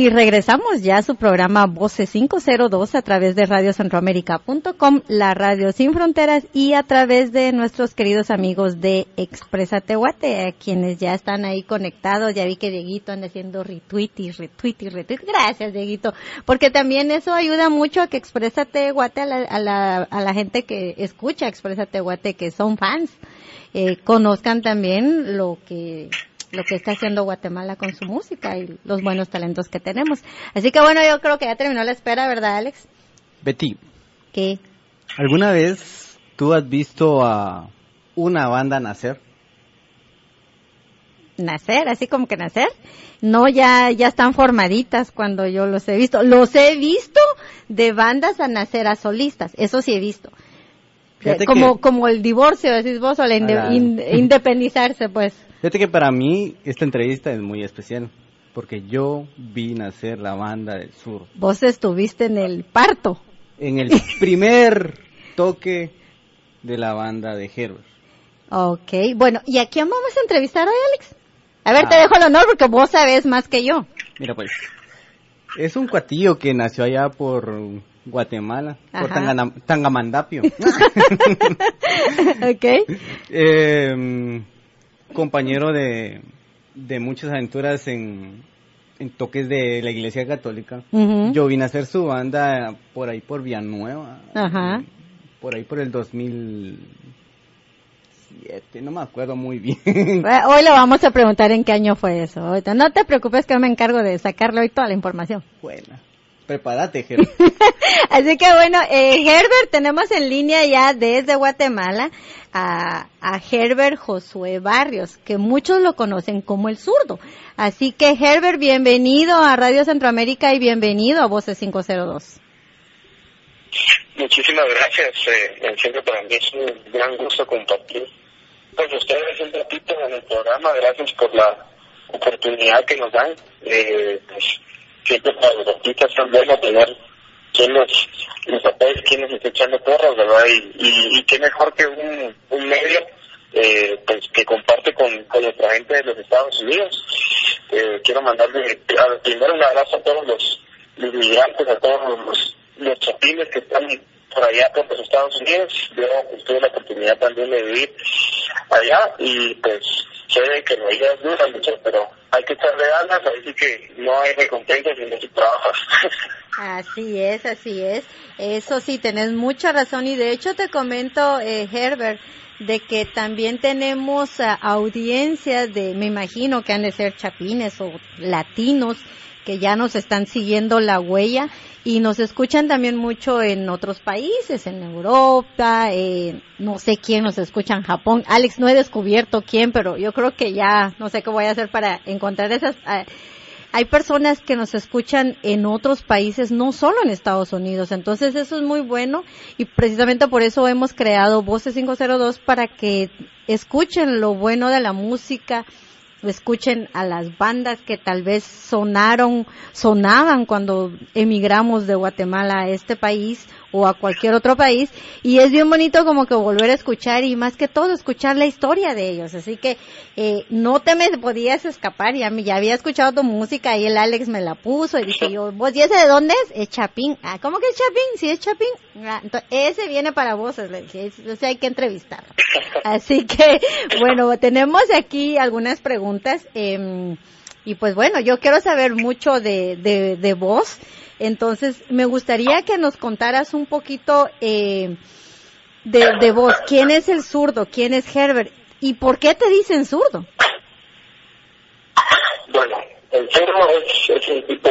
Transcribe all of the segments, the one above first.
Y regresamos ya a su programa Voces 502 a través de radiocentroamérica.com, la radio sin fronteras y a través de nuestros queridos amigos de Expresa Tehuate, quienes ya están ahí conectados. Ya vi que Dieguito anda haciendo retweet y retweet y retweet. Gracias, Dieguito, porque también eso ayuda mucho a que Expresa Tehuate, a la, a la, a la gente que escucha Expresa Tehuate, que son fans, eh, conozcan también lo que lo que está haciendo Guatemala con su música y los buenos talentos que tenemos. Así que bueno, yo creo que ya terminó la espera, ¿verdad, Alex? Betty. ¿Qué? ¿Alguna vez tú has visto a una banda nacer? Nacer, así como que nacer. No, ya, ya están formaditas cuando yo los he visto. Los he visto de bandas a nacer a solistas. Eso sí he visto. como, que, como el divorcio, decís vos, o la, inde, la... in, independizarse, pues. Fíjate que para mí esta entrevista es muy especial, porque yo vi nacer la banda del sur. Vos estuviste en el parto. En el primer toque de la banda de Herbert. Ok, bueno, ¿y a quién vamos a entrevistar hoy, Alex? A ver, ah. te dejo el honor porque vos sabes más que yo. Mira, pues, es un cuatillo que nació allá por Guatemala, Ajá. por Tangana, Tangamandapio. ok. Eh, compañero de, de muchas aventuras en, en, toques de la Iglesia Católica. Uh -huh. Yo vine a hacer su banda por ahí por Villanueva. Ajá. Por ahí por el 2007, no me acuerdo muy bien. Hoy le vamos a preguntar en qué año fue eso. Ahorita. No te preocupes que yo me encargo de sacarle hoy toda la información. Buena. Prepárate, Herbert. Así que bueno, eh, Herbert, tenemos en línea ya desde Guatemala a, a, Herbert Josué Barrios, que muchos lo conocen como el zurdo. Así que Herbert, bienvenido a Radio Centroamérica y bienvenido a Voces 502. Muchísimas gracias. Eh, siempre para mí es un gran gusto compartir con ustedes un ratito en el programa. Gracias por la oportunidad que nos dan. Eh, pues, siempre para los artistas es bueno tener quienes los papéis, quienes están echando porras, ¿verdad? Y, y, y, qué mejor que un, un medio eh, pues que comparte con, con nuestra gente de los Estados Unidos. Eh, quiero mandarle a, primero un abrazo a todos los, los migrantes, a todos los, los chapines que están por allá por los Estados Unidos. Yo pues, tuve la oportunidad también de vivir allá y pues sé que la vida es dura, mucho, pero hay que echarle ganas, así que no hay recompensa si no se trabajas. Así es, así es. Eso sí, tenés mucha razón y de hecho te comento, eh, Herbert, de que también tenemos uh, audiencias de, me imagino que han de ser chapines o latinos que ya nos están siguiendo la huella y nos escuchan también mucho en otros países, en Europa, eh, no sé quién nos escucha en Japón. Alex, no he descubierto quién, pero yo creo que ya no sé qué voy a hacer para encontrar esas. Uh, hay personas que nos escuchan en otros países, no solo en Estados Unidos. Entonces eso es muy bueno y precisamente por eso hemos creado Voces 502 para que escuchen lo bueno de la música, escuchen a las bandas que tal vez sonaron, sonaban cuando emigramos de Guatemala a este país o a cualquier otro país y es bien bonito como que volver a escuchar y más que todo escuchar la historia de ellos. Así que eh, no te me podías escapar ya, ya había escuchado tu música y el Alex me la puso y dije yo vos y ese de dónde es es Chapín. Ah cómo que es Chapín sí es Chapín. Ah, entonces, ese viene para vos o sea hay que entrevistar así que bueno tenemos aquí algunas preguntas eh, y pues bueno yo quiero saber mucho de de, de vos entonces, me gustaría que nos contaras un poquito eh, de, de vos. ¿Quién es el zurdo? ¿Quién es Herbert? ¿Y por qué te dicen zurdo? Bueno, el zurdo es, es un tipo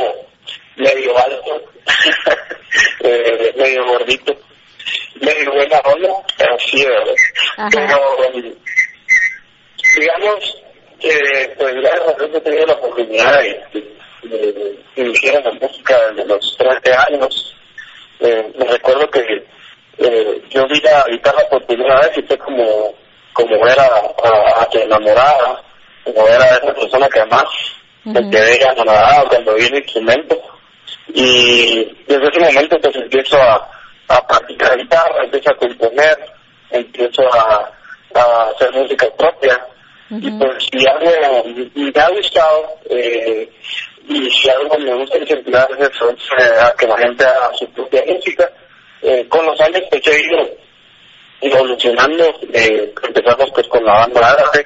medio alto, eh, medio gordito, medio buena onda, así es. Pero, digamos, que pues gracias a Dios he tenido la oportunidad de eh, iniciaron la música desde los 13 años. Eh, me recuerdo que eh, yo vi la guitarra por primera vez y fue como, como ver a, a, enamorada, como ver a esa persona que además uh -huh. me quedé enamorado cuando vi el instrumento. Y desde ese momento pues empiezo a, a practicar guitarra, empiezo a componer, empiezo a, a hacer música propia. Uh -huh. Y pues si algo me ha gustado, eh, y si algo me gusta incentivar es eso, es, a que la gente haga su propia música. con los años pues he ido evolucionando, empezamos pues con la banda árabe,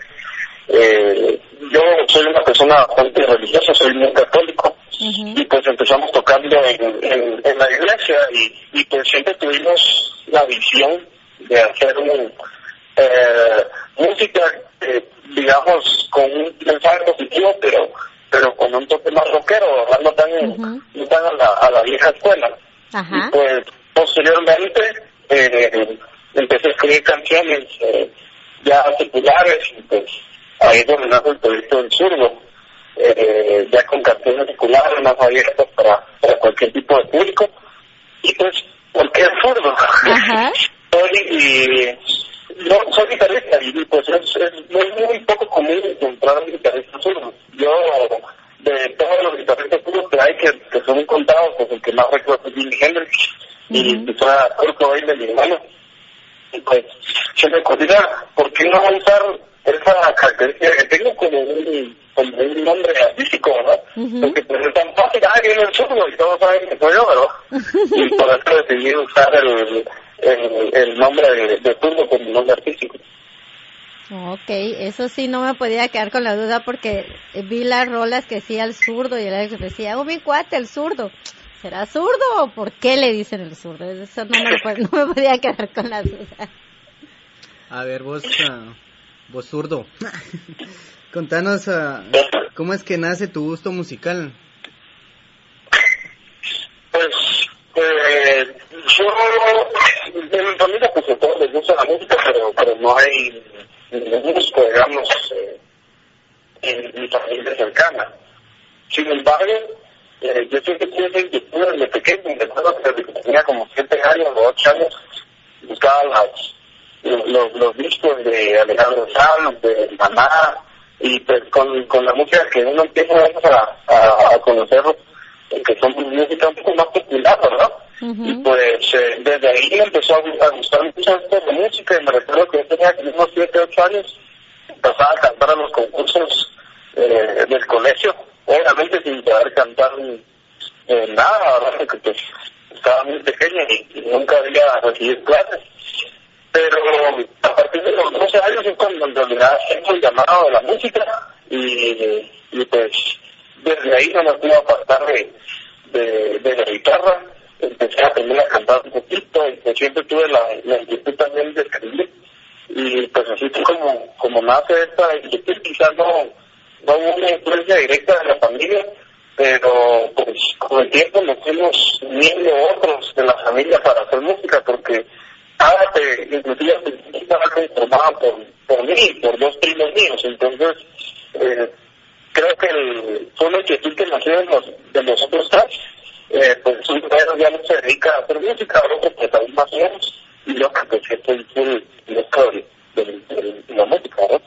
yo soy una persona bastante religiosa, soy muy católico, y pues empezamos tocando en, en, la iglesia y, y, pues siempre tuvimos la visión de hacer un, eh, música, eh, digamos, con un mensaje positivo, pero pero con un toque más rockero, no tan, tan a, la, a la vieja escuela. Y pues posteriormente eh, empecé a escribir canciones eh, ya seculares y pues ahí es donde nace el proyecto del zurdo eh, ya con canciones circulares más abiertas para, para cualquier tipo de público. Y pues, porque es zurdo. soy, no, soy guitarrista y pues es, es muy, poco común encontrar un guitarrista zurdo. Yo, de todos los guitarristas zurdos que hay, que, que son contados, pues el que más recuerdo es Jimi Hendrix y quizá Kurt Cobain de mi hermano. Y pues, se me ocurría, ¿por qué no usar esa característica que tengo como un como un nombre artístico, ¿verdad? Porque pues es tan fácil, ah, viene el zurdo y todos saben que soy yo, ¿verdad? y por eso decidí usar el, el, el nombre de, de zurdo como nombre artístico. Ok, eso sí no me podía quedar con la duda porque vi las rolas que decía el zurdo y el Alex decía, oh mi cuate, el zurdo. ¿Será zurdo o por qué le dicen el zurdo? Eso no me, no me podía quedar con la duda. A ver, vos, uh, vos zurdo. Contanos uh, cómo es que nace tu gusto musical. Pues, eh, yo, en mi familia pues a todos les gusta la música, pero, pero no hay ningún músico, digamos, eh, en mi familia cercana. Sin embargo, eh, yo siempre tuve esa inquietud desde pequeño, me acuerdo que desde que tenía como 7 años o 8 años, buscaba las, los, los, discos de Alejandro Sanz, de Maná, y pues con, con la música que uno empieza a, a, a conocer que son música un poco más popular, ¿verdad? Y pues eh, desde ahí me empezó a, gustar mucho esto de música y me recuerdo que yo tenía unos 7, 8 años, empezaba a cantar a los concursos eh, del colegio, obviamente sin poder cantar eh, nada, ¿verdad? Porque pues estaba muy pequeña y, nunca había recibido clases. Pero a partir de los 12 años es cuando en realidad siento el llamado de la música y, y pues desde ahí no me pude apartar de, de, la guitarra, empecé a aprender a cantar un poquito y pues siempre tuve la, la inquietud también de escribir. Y pues así fue como, como nace esta inquietud, quizás no, no hubo una influencia directa de la familia, pero pues con el tiempo nos fuimos uniendo otros de la familia para hacer música porque Árate, inclusive estaba conformada por, por mí, por dos primos míos, entonces eh, creo que el, fue una inquietud que nació de, los, de nosotros tres, eh, pues un ya no se dedica a hacer música, otro pues aún más menos, y yo que pues estoy full de, la música, ¿no?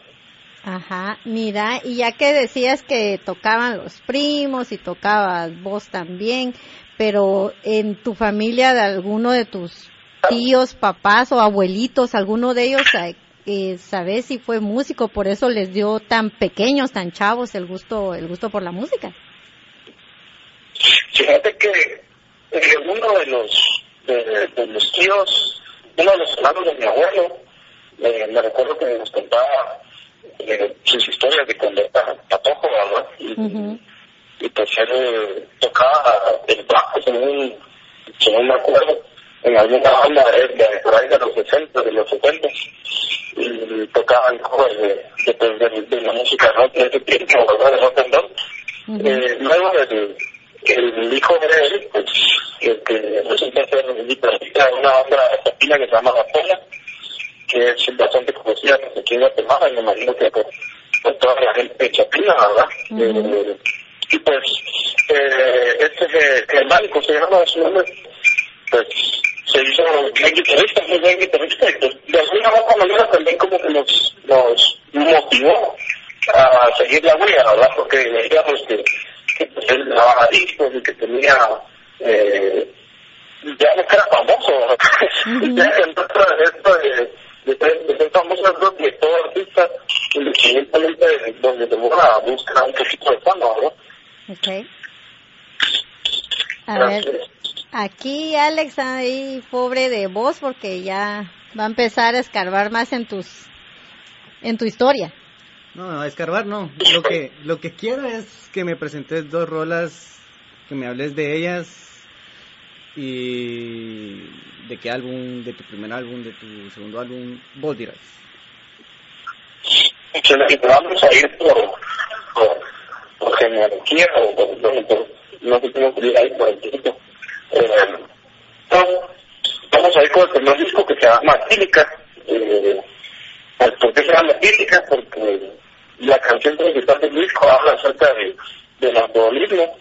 Ajá, mira, y ya que decías que tocaban los primos y tocabas vos también, pero en tu familia de alguno de tus tíos, papás o abuelitos, alguno de ellos, eh, ¿sabes si fue músico? Por eso les dio tan pequeños, tan chavos el gusto, el gusto por la música. Fíjate que eh, uno de los, de, los tíos, uno de los hermanos de mi abuelo, eh, me recuerdo que nos contaba eh, sus historias de cuando era patojo, ¿verdad? Y, y pues él tocaba el bajo, según, según me acuerdo, en alguna banda de, por ahí de los 60, de los 70, y tocaban cosas de, de, de, la música rock de ese tiempo, ¿verdad? De rock and roll. eh, luego el, el hijo de él, pues, que, que resulta ser un guitarrista de una banda argentina que se llama La Pola, que es bastante conocida aquí en Guatemala, y me imagino que por, por toda la gente de Chapina, ¿verdad? eh, y pues, eh, este es Germánico, se llama su nombre, pues se hizo bien guitarrista, muy buen guitarrista, y pues de alguna otra manera también como que nos, nos motivó a seguir la huella, ¿verdad? Porque veíamos que, que pues, él grababa discos y que tenía, eh, ya no era famoso, ya que de esto de, de, de, ser famoso creo que todo artista, independientemente de donde te mueva, busca un poquito de fama, ¿verdad? Okay. A ver, aquí Alex ahí pobre de vos porque ya va a empezar a escarbar más en tus en tu historia. No, a escarbar no. Lo que lo que quiero es que me presentes dos rolas, que me hables de ellas y de qué álbum, de tu primer álbum, de tu segundo álbum, vos dirás. Vamos a ir por, por, por genealogía o por, por, no sé cómo ir ahí por el tiempo. Eh, vamos a ir con el primer disco que se llama Tílica. Eh, ¿Por qué se llama Tílica? Porque la canción principal del disco habla acerca de, del alcoholismo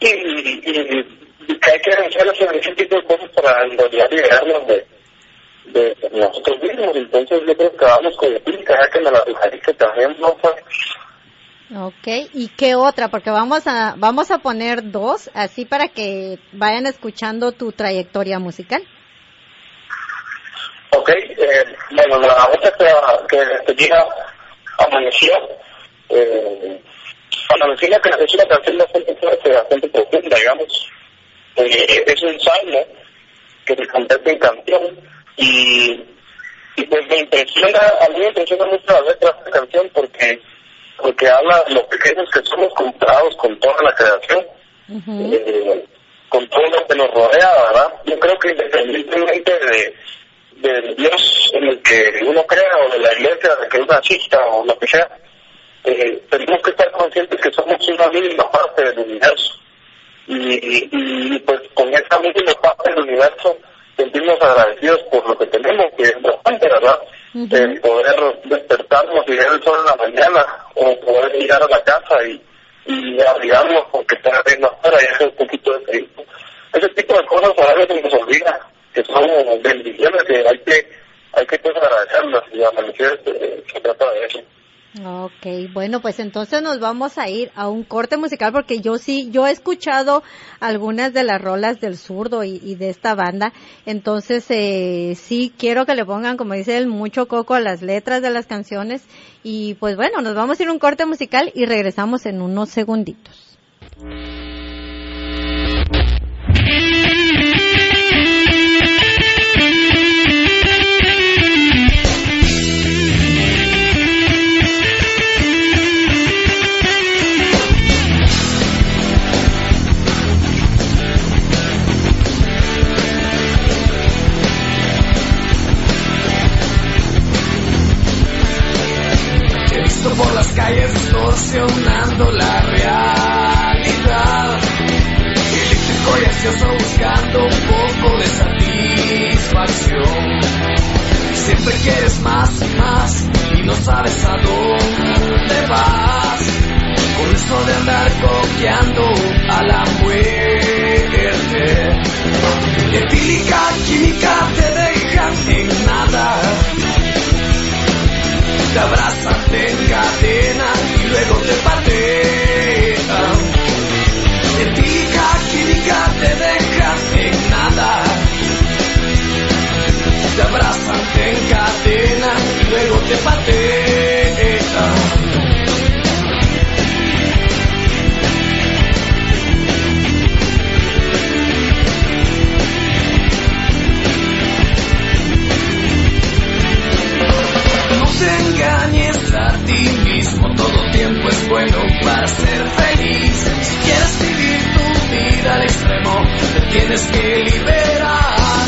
y, que hay que renunciar sobre ese tipo de cosas para en realidad liberarnos de, nosotros mismos. Entonces yo creo que vamos con Tílica, ya que me la que también no fue Ok, ¿y qué otra? Porque vamos a, vamos a poner dos, así para que vayan escuchando tu trayectoria musical. Ok, eh, bueno, la otra que, que llega Amaneció, eh, Amanecía que es una canción bastante fuerte, bastante profunda, digamos. Eh, es un salmo que se convierte en canción y, y pues me impresiona, a mí me impresiona mucho la letra de canción porque porque habla de los pequeños que somos comparados con toda la creación, eh, con todo lo que nos rodea, ¿verdad? Yo creo que independientemente de, de Dios en el que uno crea o de la iglesia de que uno asista o lo que sea, eh, tenemos que estar conscientes que somos una mínima parte del universo. Y, y, pues con esa mínima parte del universo sentimos agradecidos por lo que tenemos, que es bastante, ¿verdad? De poder despertarnos y ver el sol en la mañana o poder llegar a la casa y, y abrigarnos porque está bien afuera y hacer un poquito de frío. Ese tipo de cosas a veces nos olvida que son bendiciones que hay que hay que pues agradecerlas y amanecer eh, se trata de eso. Ok, bueno, pues entonces nos vamos a ir a un corte musical porque yo sí, yo he escuchado algunas de las rolas del zurdo y, de esta banda, entonces eh, sí quiero que le pongan, como dice él, mucho coco a las letras de las canciones y pues bueno, nos vamos a ir a un corte musical y regresamos en unos segunditos. Distorsionando la realidad. Eléctrico y ansioso buscando un poco de satisfacción. Siempre quieres más y más y no sabes a dónde vas. Con eso de andar coqueando a la muerte. Etílica, química te dejan en nada te abrazan, te encadenan luego te patean. Etílica, química te dejan en nada. Te abrazan, te encadenan y luego te patean. Bueno para ser feliz. Si quieres vivir tu vida al extremo, te tienes que liberar.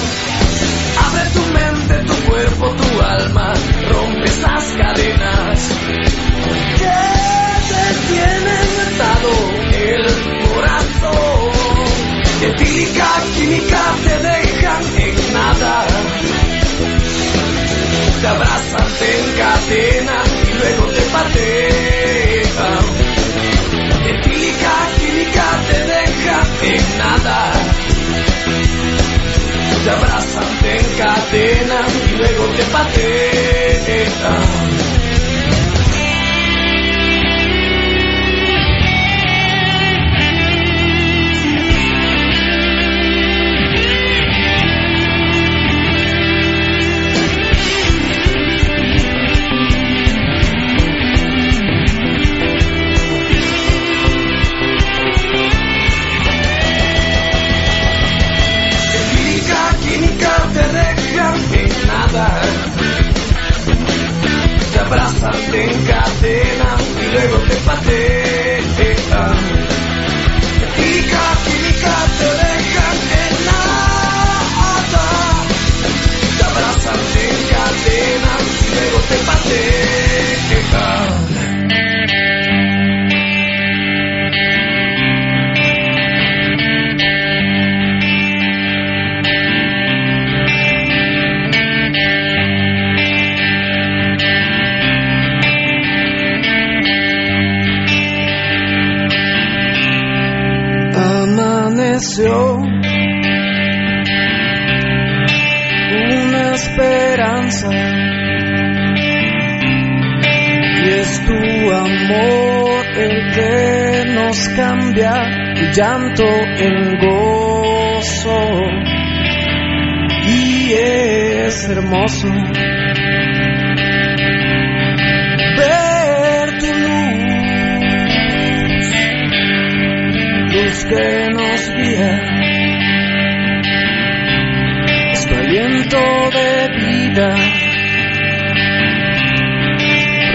Abre tu mente, tu cuerpo, tu alma, rompe esas cadenas que te tienen atado el corazón. Etílica, química te dejan en nada te abrazan, te encadenan nada. Te abrazan, te encadenan y luego te patean. llanto en gozo. Y es hermoso ver tu luz, luz que nos guía, es tu aliento de vida,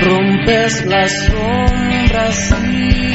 rompes las sombras y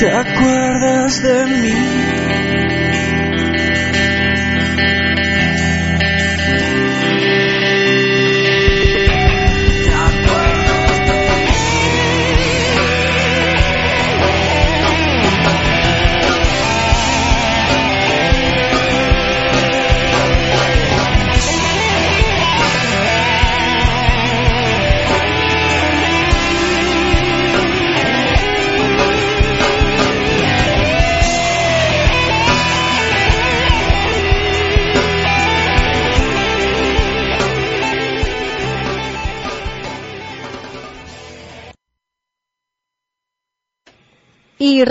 Te acuerdas de mí.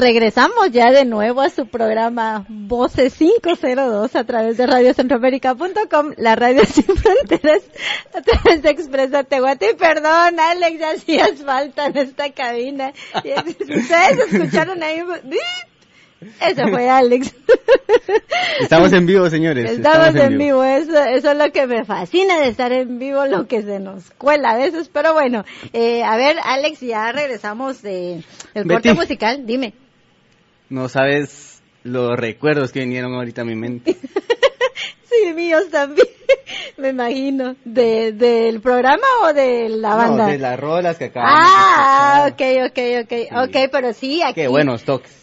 Regresamos ya de nuevo a su programa Voces 502 a través de radiocentroamérica.com, la radio sin fronteras, a través de Expresa Tehuate. Y perdón, Alex, ya hacías falta en esta cabina. Y Ustedes escucharon ahí. Eso fue Alex. Estamos en vivo, señores. Estamos, en vivo. Eso, eso es lo que me fascina de estar en vivo, lo que se nos cuela a veces. Pero bueno, eh, a ver, Alex, ya regresamos de el corte musical. Dime. No sabes los recuerdos que vinieron ahorita a mi mente. Sí, míos también, me imagino. ¿De, ¿Del programa o de la banda? No, de las rolas que acabamos ah, de ok, ok, ok. Ok, pero sí, aquí. Qué buenos toques.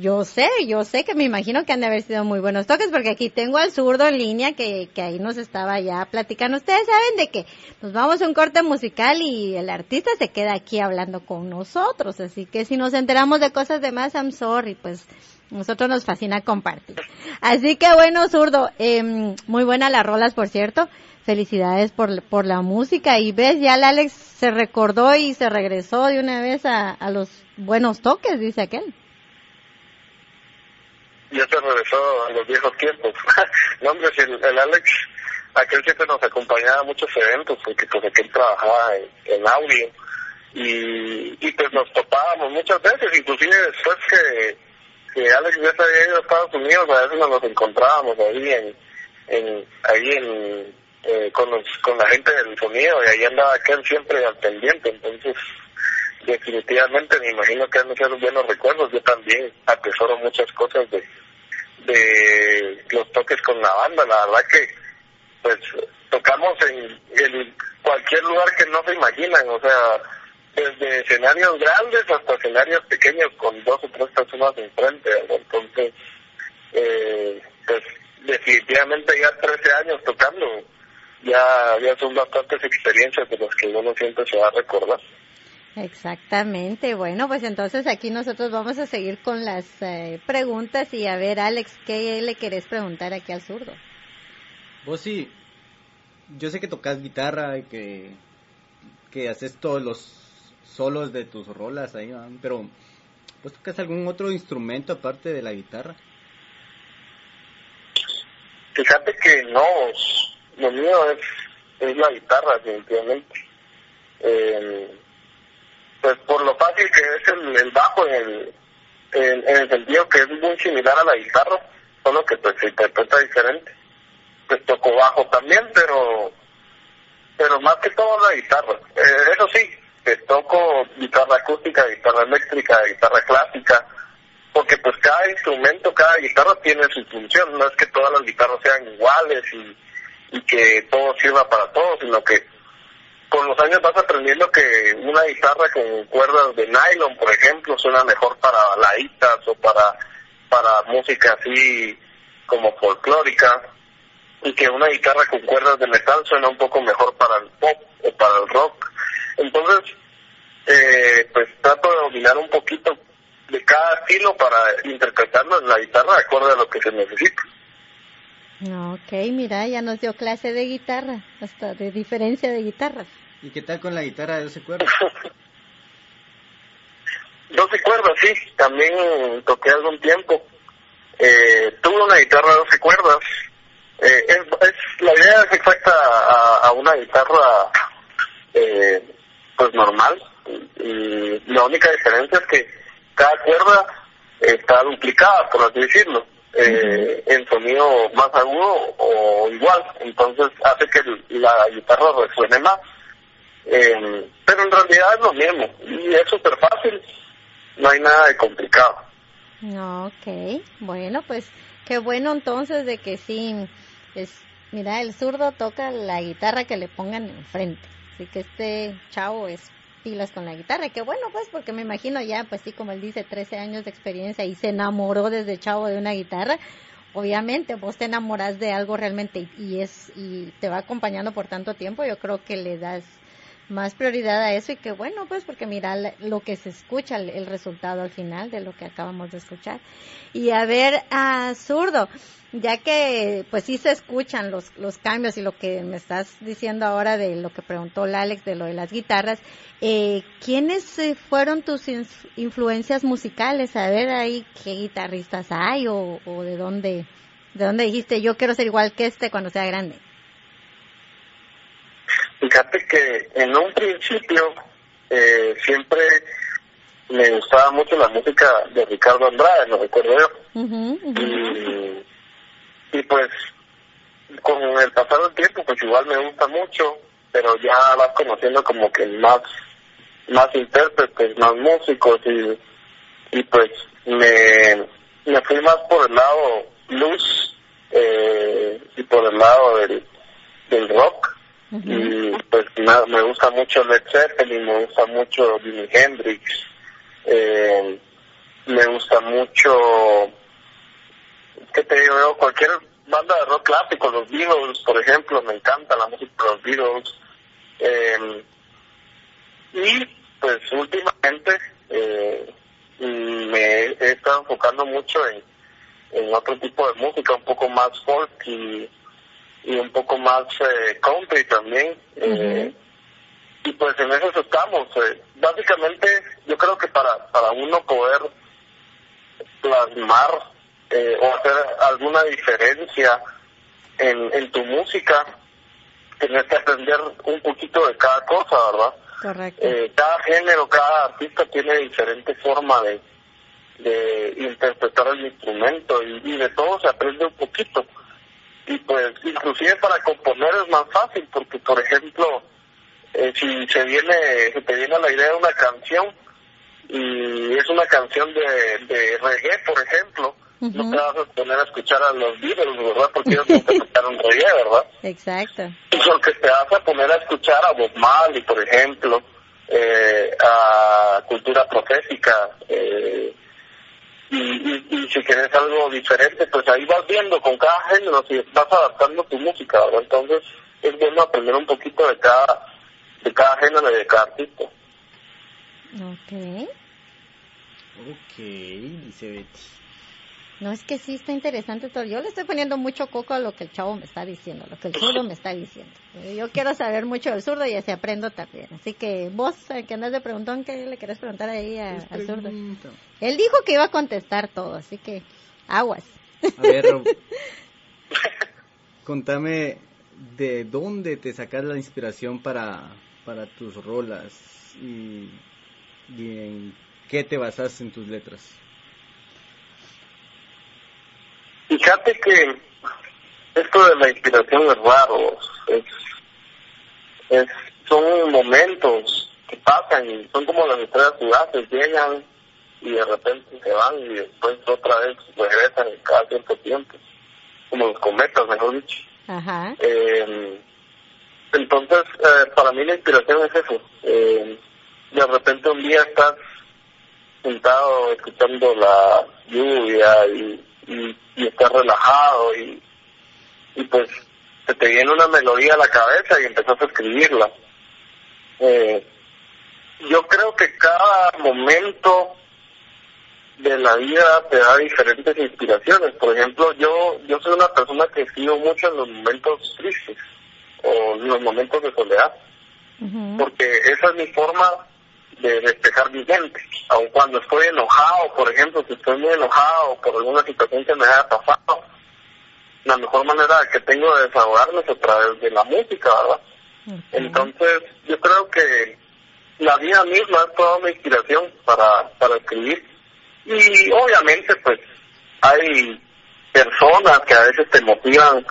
Yo sé, yo sé que me imagino que han de haber sido muy buenos toques, porque aquí tengo al zurdo en línea que, que ahí nos estaba ya platicando. Ustedes saben de que nos vamos a un corte musical y el artista se queda aquí hablando con nosotros, así que si nos enteramos de cosas de más, I'm sorry, pues nosotros nos fascina compartir. Así que bueno, zurdo, eh, muy buenas las rolas, por cierto. Felicidades por, por la música. Y ves, ya el Alex se recordó y se regresó de una vez a, a los buenos toques, dice aquel. Ya se regresó a los viejos tiempos. no, hombre, si el, el Alex, aquel siempre nos acompañaba a muchos eventos, porque pues aquel trabajaba en, en audio. Y, y pues nos topábamos muchas veces, inclusive después que, que Alex ya se había ido a Estados Unidos, a veces nos encontrábamos ahí en, en ahí en, eh, con, los, con la gente del sonido, y ahí andaba aquel siempre al pendiente, entonces definitivamente me imagino que han ser buenos recuerdos. Yo también atesoro muchas cosas de, de los toques con la banda. La verdad que, pues, tocamos en, cualquier lugar que no se imaginan. O sea, desde escenarios grandes hasta escenarios pequeños con dos o tres personas enfrente. Entonces, eh, pues, definitivamente ya 13 años tocando. Ya, ya son bastantes experiencias de las que uno siempre se va a recordar. Exactamente. Bueno, pues entonces aquí nosotros vamos a seguir con las eh, preguntas y a ver, Alex, ¿qué le querés preguntar aquí al zurdo? Vos sí, yo sé que tocas guitarra y que, que haces todos los solos de tus rolas ahí, ¿va? pero ¿vos tocas algún otro instrumento aparte de la guitarra? Fíjate que no, lo mío es, es la guitarra, definitivamente. Eh, pues por lo fácil que es el, el bajo en el, en, el sentido que es muy similar a la guitarra, solo que pues se interpreta diferente. Pues toco bajo también, pero pero más que todo la guitarra. Eh, eso sí, que toco guitarra acústica, guitarra eléctrica, guitarra clásica, porque pues cada instrumento, cada guitarra tiene su función, no es que todas las guitarras sean iguales y, y que todo sirva para todo, sino que con los años vas aprendiendo que una guitarra con cuerdas de nylon, por ejemplo, suena mejor para baladitas o para, para música así como folclórica, y que una guitarra con cuerdas de metal suena un poco mejor para el pop o para el rock. Entonces, eh, pues trato de dominar un poquito de cada estilo para interpretarlo en la guitarra de acuerdo a lo que se necesita. Ok, mira, ya nos dio clase de guitarra, hasta de diferencia de guitarras. ¿Y qué tal con la guitarra de 12 cuerdas? 12 cuerdas, sí, también toqué algún tiempo. Eh, tuve una guitarra de 12 cuerdas. Eh, es, la idea es exacta a, a una guitarra eh, pues normal y la única diferencia es que cada cuerda está duplicada, por así decirlo, eh, en sonido más agudo o igual, entonces hace que la guitarra resuene más. Eh, pero en realidad es lo mismo y es súper fácil, no hay nada de complicado. Ok, bueno, pues qué bueno entonces de que sí, es, mira, el zurdo toca la guitarra que le pongan enfrente, así que este chavo es pilas con la guitarra, qué bueno pues, porque me imagino ya, pues sí, como él dice, 13 años de experiencia y se enamoró desde chavo de una guitarra, obviamente vos te enamoras de algo realmente y es y te va acompañando por tanto tiempo, yo creo que le das más prioridad a eso y que bueno, pues porque mira lo que se escucha, el, resultado al final de lo que acabamos de escuchar. Y a ver, a zurdo, ya que pues sí se escuchan los, los cambios y lo que me estás diciendo ahora de lo que preguntó Alex de lo de las guitarras, eh, ¿quiénes eh, fueron tus influencias musicales? A ver ahí qué guitarristas hay o, o de dónde, de dónde dijiste yo quiero ser igual que este cuando sea grande. Fíjate que en un principio eh, siempre me gustaba mucho la música de Ricardo Andrade, lo recuerdo yo. Y, pues con el pasar del tiempo pues igual me gusta mucho, pero ya vas conociendo como que más más intérpretes, más músicos y, y pues me, me fui más por el lado blues eh, y por el lado del, del rock pues me, gusta mucho Led Zeppelin, me gusta mucho Jimi Hendrix, eh, me gusta mucho, ¿qué te digo Cualquier banda de rock clásico, los Beatles, por ejemplo, me encanta la música de los Beatles. Eh, y pues últimamente eh, me he estado enfocando mucho en otro tipo de música, un poco más folk y y un poco más eh, country también. Eh, y pues en eso estamos. Eh. Básicamente yo creo que para, para uno poder plasmar o hacer alguna diferencia en, en tu música, tienes que aprender un poquito de cada cosa, ¿verdad? Correcto. cada género, cada artista tiene diferente forma de, de interpretar el instrumento y, y de todo se aprende un poquito y pues inclusive para componer es más fácil porque por ejemplo eh, si se viene se te viene la idea de una canción y es una canción de, de reggae por ejemplo no te vas a poner a escuchar a los Beatles verdad porque ellos no te un reggae verdad exacto. Porque te vas a poner a escuchar a Bob Marley por ejemplo eh, a cultura profética eh, y, si quieres algo diferente, pues ahí vas viendo con cada género, si vas adaptando tu música, entonces es bueno aprender un poquito de cada, de cada género y de cada artista. Ok. Ok, dice Betty. No, es que sí está interesante todo. Yo le estoy poniendo mucho coco a lo que el chavo me está diciendo, lo que el zurdo me está diciendo. Yo quiero saber mucho del zurdo y así aprendo también. Así que vos, eh, que andas de preguntón, ¿qué le querés preguntar ahí al zurdo? Él dijo que iba a contestar todo, así que aguas. A ver, contame de dónde te sacas la inspiración para, para tus rolas y, y en qué te basas en tus letras. Fíjate que esto de la inspiración es raro, es, es, son momentos que pasan y son como las estrellas fugaces, llegan y de repente se van y después otra vez regresan cada cierto tiempo, como los cometas, mejor dicho. Eh, entonces, eh, para mí la inspiración es eso. Eh, de repente un día estás sentado escuchando la lluvia y y, y estás relajado y, y pues se te viene una melodía a la cabeza y empezás a escribirla. Eh, yo creo que cada momento de la vida te da diferentes inspiraciones. Por ejemplo, yo yo soy una persona que escribo mucho en los momentos tristes o en los momentos de soledad, porque esa es mi forma de despejar mi mente. Aun cuando estoy enojado, por ejemplo, si estoy muy enojado por alguna situación que me haya pasado, la mejor manera que tengo de desahogarme es a través de la música, ¿verdad? Entonces, yo creo que la vida misma es toda una inspiración para, para escribir. Y obviamente, pues, hay personas que a veces te motivan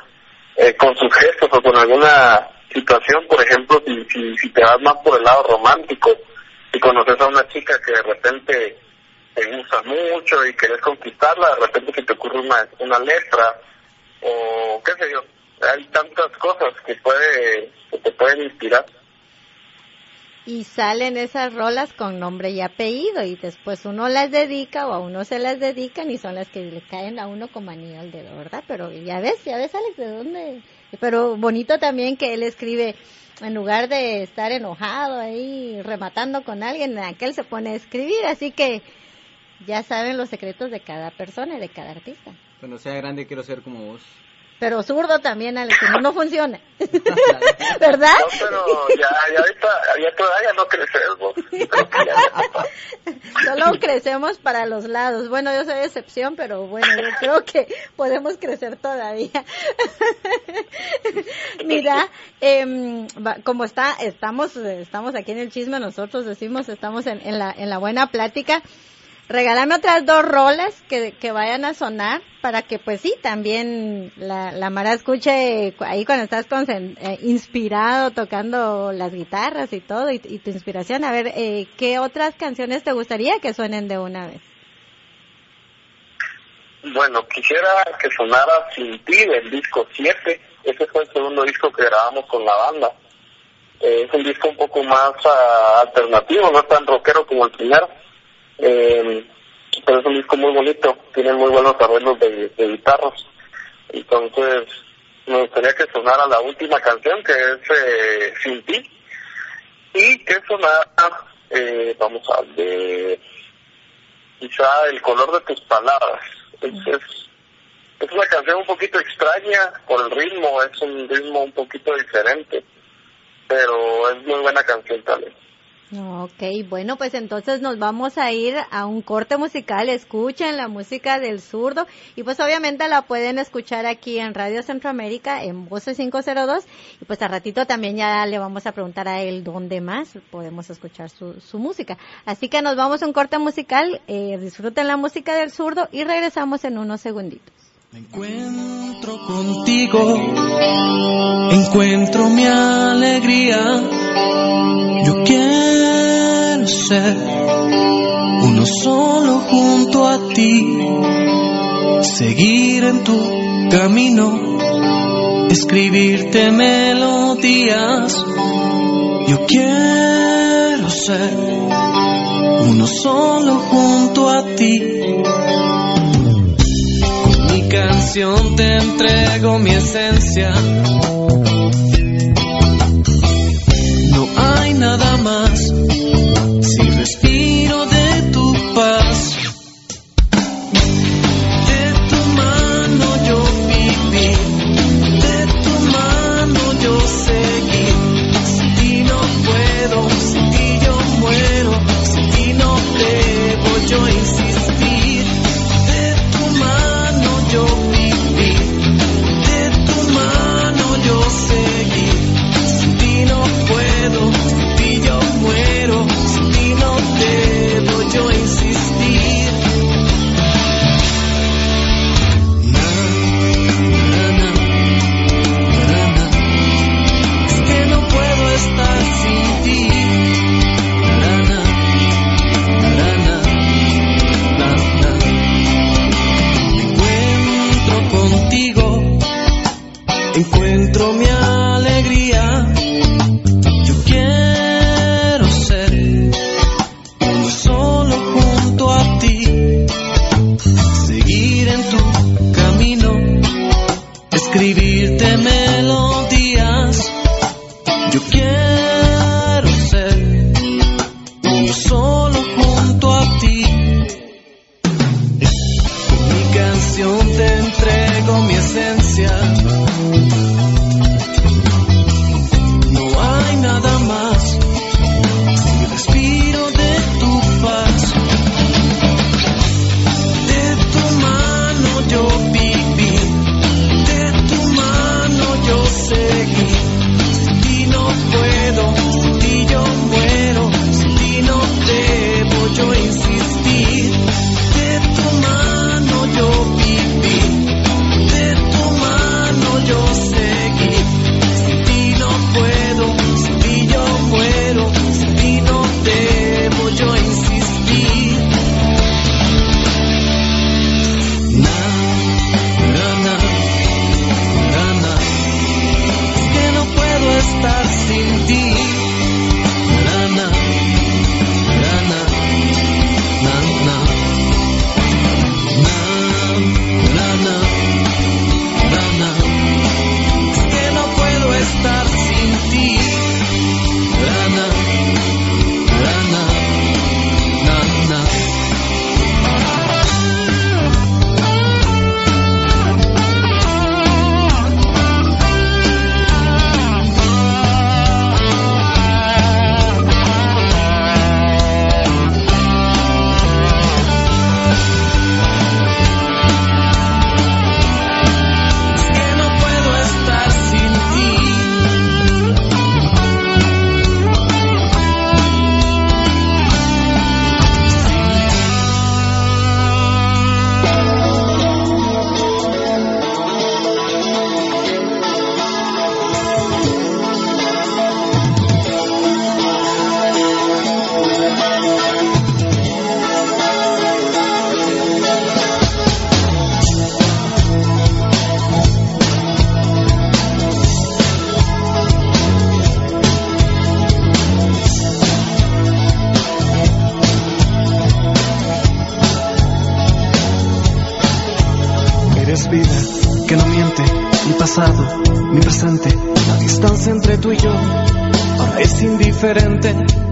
eh, con sus gestos o con alguna situación, por ejemplo, si, si, si te vas más por el lado romántico y conoces a una chica que de repente te gusta mucho y querés conquistarla, de repente se te ocurre una, una letra o qué sé yo, hay tantas cosas que, puede, que te pueden inspirar y salen esas rolas con nombre y apellido y después uno las dedica o a uno se las dedican y son las que le caen a uno como anillo al dedo, ¿verdad? Pero ya ves, ya ves Alex, ¿de dónde? Pero bonito también que él escribe, en lugar de estar enojado ahí rematando con alguien, aquel se pone a escribir, así que ya saben los secretos de cada persona y de cada artista. Cuando sea grande quiero ser como vos. Pero zurdo también, Alex, no, no funciona. ¿Verdad? No, pero ya, ya ahorita, ya todavía no crecemos. Solo crecemos para los lados. Bueno, yo soy excepción, pero bueno, yo creo que podemos crecer todavía. Mira, eh, como está, estamos, estamos aquí en el chisme, nosotros decimos, estamos en, en la, en la buena plática regálame otras dos rolas que, vayan a sonar para que pues sí, también la, la Mara escuche ahí cuando estás eh, inspirado tocando las guitarras y todo y, tu inspiración. A ver, eh, ¿qué otras canciones te gustaría que suenen de una vez? Bueno, quisiera que sonara Sin ti del disco 7. Ese fue el segundo disco que grabamos con la banda. Eh, es un disco un poco más uh, alternativo, no tan rockero como el primero eh, pero es un disco muy bonito, tiene muy buenos arreglos de, de guitarras. Entonces, me gustaría que sonara la última canción, que es eh, Sin ti, y que sonara, eh, vamos a ver, quizá El color de tus palabras. Es, es, es una canción un poquito extraña por el ritmo, es un ritmo un poquito diferente, pero es muy buena canción también. Ok, bueno, pues entonces nos vamos a ir a un corte musical. Escuchen la música del zurdo y pues obviamente la pueden escuchar aquí en Radio Centroamérica en Voces 502 y pues a ratito también ya le vamos a preguntar a él dónde más podemos escuchar su, su música. Así que nos vamos a un corte musical, eh, disfruten la música del zurdo y regresamos en unos segunditos. Ser uno solo junto a ti, seguir en tu camino, escribirte melodías. Yo quiero ser uno solo junto a ti canción te entrego mi esencia. te entrego mi esencia.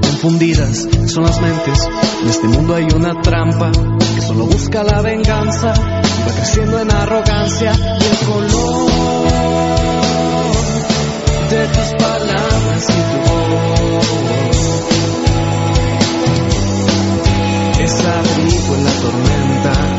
Confundidas son las mentes, en este mundo hay una trampa, que solo busca la venganza, y va creciendo en arrogancia, y el color de tus palabras y tu voz. Es abrigo en la tormenta.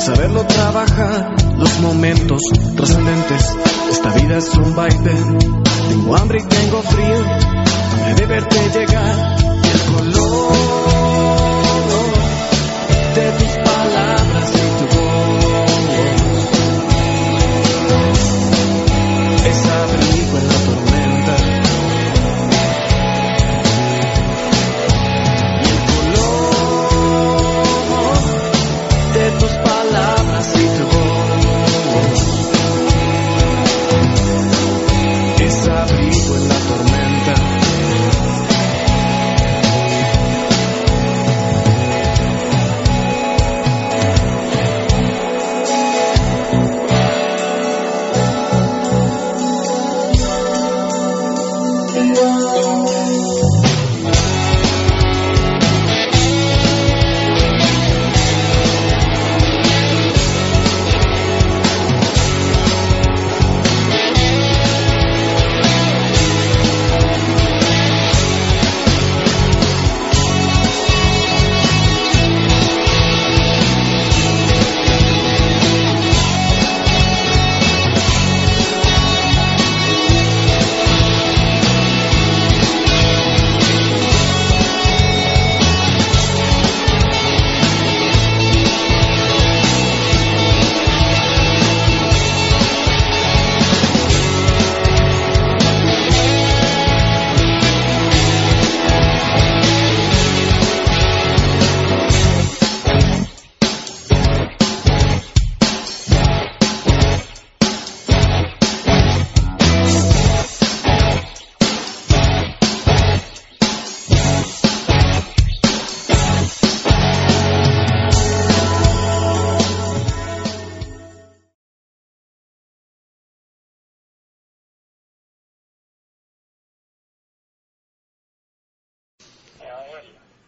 Saberlo trabajar. Los momentos trascendentes esta vida es un vaivén tengo hambre y tengo frío hambre de verte llegar el color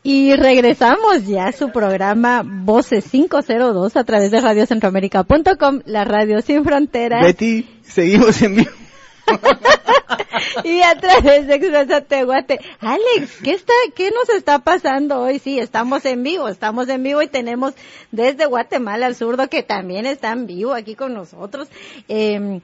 Y regresamos ya a su programa Voces 502 a través de radiocentroamérica.com, la radio sin fronteras. Betty, seguimos en vivo. y a través de Exprésate Guate. Alex, ¿qué está, qué nos está pasando hoy? Sí, estamos en vivo, estamos en vivo y tenemos desde Guatemala al zurdo que también está en vivo aquí con nosotros. Eh,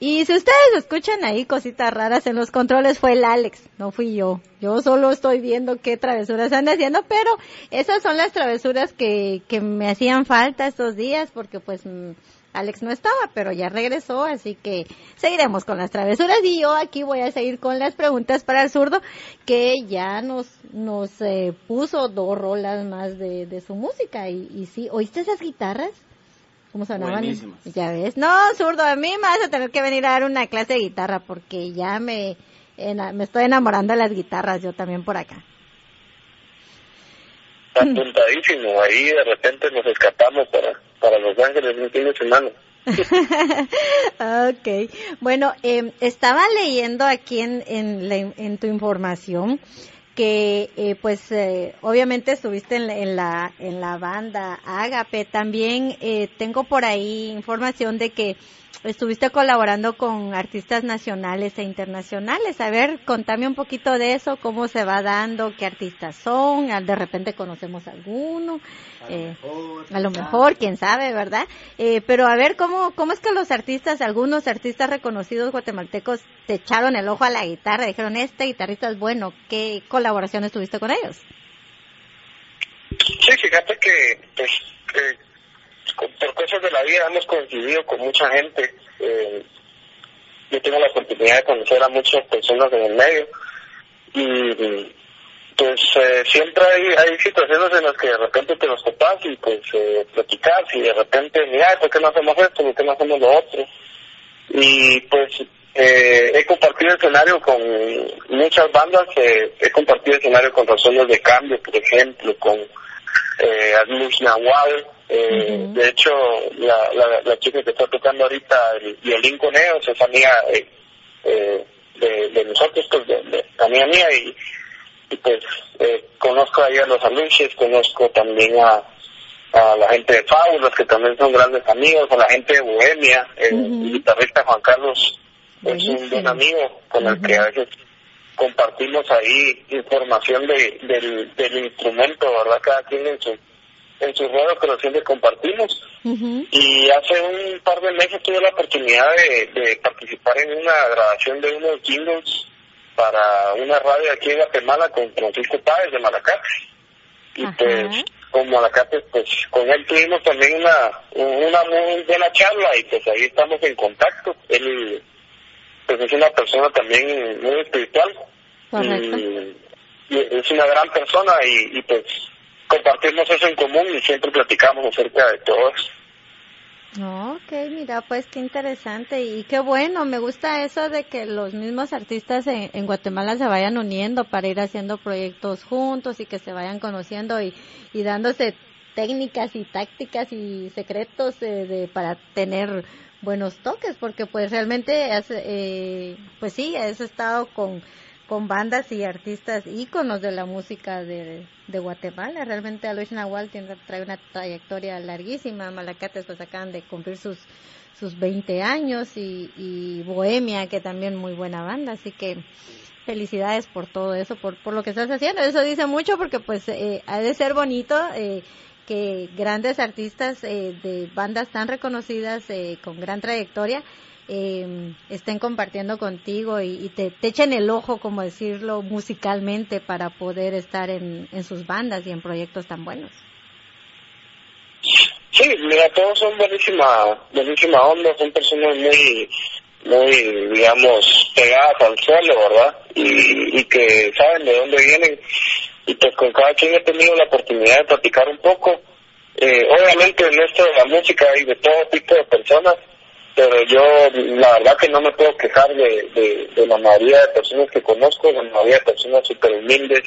y si ustedes escuchan ahí cositas raras en los controles fue el Alex, no fui yo. Yo solo estoy viendo qué travesuras anda haciendo, pero esas son las travesuras que, que me hacían falta estos días porque pues mm, Alex no estaba, pero ya regresó, así que seguiremos con las travesuras y yo aquí voy a seguir con las preguntas para el zurdo que ya nos nos eh, puso dos rolas más de, de su música y, y sí, ¿oíste esas guitarras? ¿Cómo sonaban? Buenísimas. Ya ves. No, zurdo, a mí me vas a tener que venir a dar una clase de guitarra porque ya me, me estoy enamorando de las guitarras yo también por acá. Está apuntadísimo. Ahí de repente nos escapamos para, para Los Ángeles un fin de semana. ok. Bueno, eh, estaba leyendo aquí en, en, la- en tu información que eh, pues eh, obviamente estuviste en la, en la, en la banda Agape. También eh, tengo por ahí información de que estuviste colaborando con artistas nacionales e internacionales. A ver, contame un poquito de eso, cómo se va dando, qué artistas son, de repente conocemos alguno, a, lo, eh, mejor, a lo mejor, quién sabe, ¿verdad? Eh, pero a ver, ¿cómo, ¿cómo es que los artistas, algunos artistas reconocidos guatemaltecos, te echaron el ojo a la guitarra, dijeron, este guitarrista es bueno, ¿qué colaboraciones tuviste con ellos? Sí, fíjate que pues, eh, por cosas de la vida hemos coincidido con mucha gente. Eh, yo tengo la oportunidad de conocer a muchas personas en el medio y pues eh, siempre hay, hay situaciones en las que de repente te los topas y pues eh, platicas y de repente, mira, ¿por qué no hacemos esto? ¿Por qué no hacemos lo otro? Y pues eh, he compartido escenario con muchas bandas, eh, he compartido escenario con Razones de Cambio, por ejemplo, con eh, Adluz Nahual, eh, De hecho, la, la, la, chica que está tocando ahorita el violín con ellos es amiga eh, eh, de, de, nosotros, pues de, de amiga mía y, y pues eh, conozco ahí a los aluches, conozco también a, a la gente de Fábulas, que también son grandes amigos, a la gente de Bohemia, el guitarrista Juan Carlos es un buen amigo con el que a veces compartimos ahí información de, del, del instrumento, ¿verdad? Cada quien en su en su rueda, pero siempre compartimos. Y hace un par de meses tuve la oportunidad de, participar en una grabación de unos jingles para una radio aquí en Guatemala con Francisco Páez de Malacate. Y pues con Malacate, pues con él tuvimos también una, una muy buena charla y pues ahí estamos en contacto. Él pues es una persona también muy espiritual. Y, es una gran persona y, y pues compartimos eso en común y siempre platicamos acerca de todo eso. Ok, mira, pues qué interesante y qué bueno, me gusta eso de que los mismos artistas en, Guatemala se vayan uniendo para ir haciendo proyectos juntos y que se vayan conociendo y, y dándose técnicas y tácticas y secretos de, para tener buenos toques, porque pues realmente, eh, pues sí, has estado con con bandas y artistas íconos de la música de, de Guatemala. Realmente Alois Nahual tiene, trae una trayectoria larguísima. Malacates pues acaban de cumplir sus, sus 20 años y, y Bohemia, que también muy buena banda. Así que felicidades por todo eso, por, por lo que estás haciendo. Eso dice mucho porque pues eh, ha de ser bonito eh, que grandes artistas eh, de bandas tan reconocidas eh, con gran trayectoria eh, estén compartiendo contigo y, te, echen el ojo, como decirlo, musicalmente para poder estar en, sus bandas y en proyectos tan buenos. Sí, mira, todos son buenísima, buenísima onda, son personas muy, muy, digamos, pegadas al suelo, ¿verdad? Y, y que saben de dónde vienen. Y pues con cada quien he tenido la oportunidad de platicar un poco. Eh, obviamente en esto de la música hay de todo tipo de personas, pero yo la verdad que no me puedo quejar de, de, la mayoría de personas que conozco, la mayoría de personas súper humildes,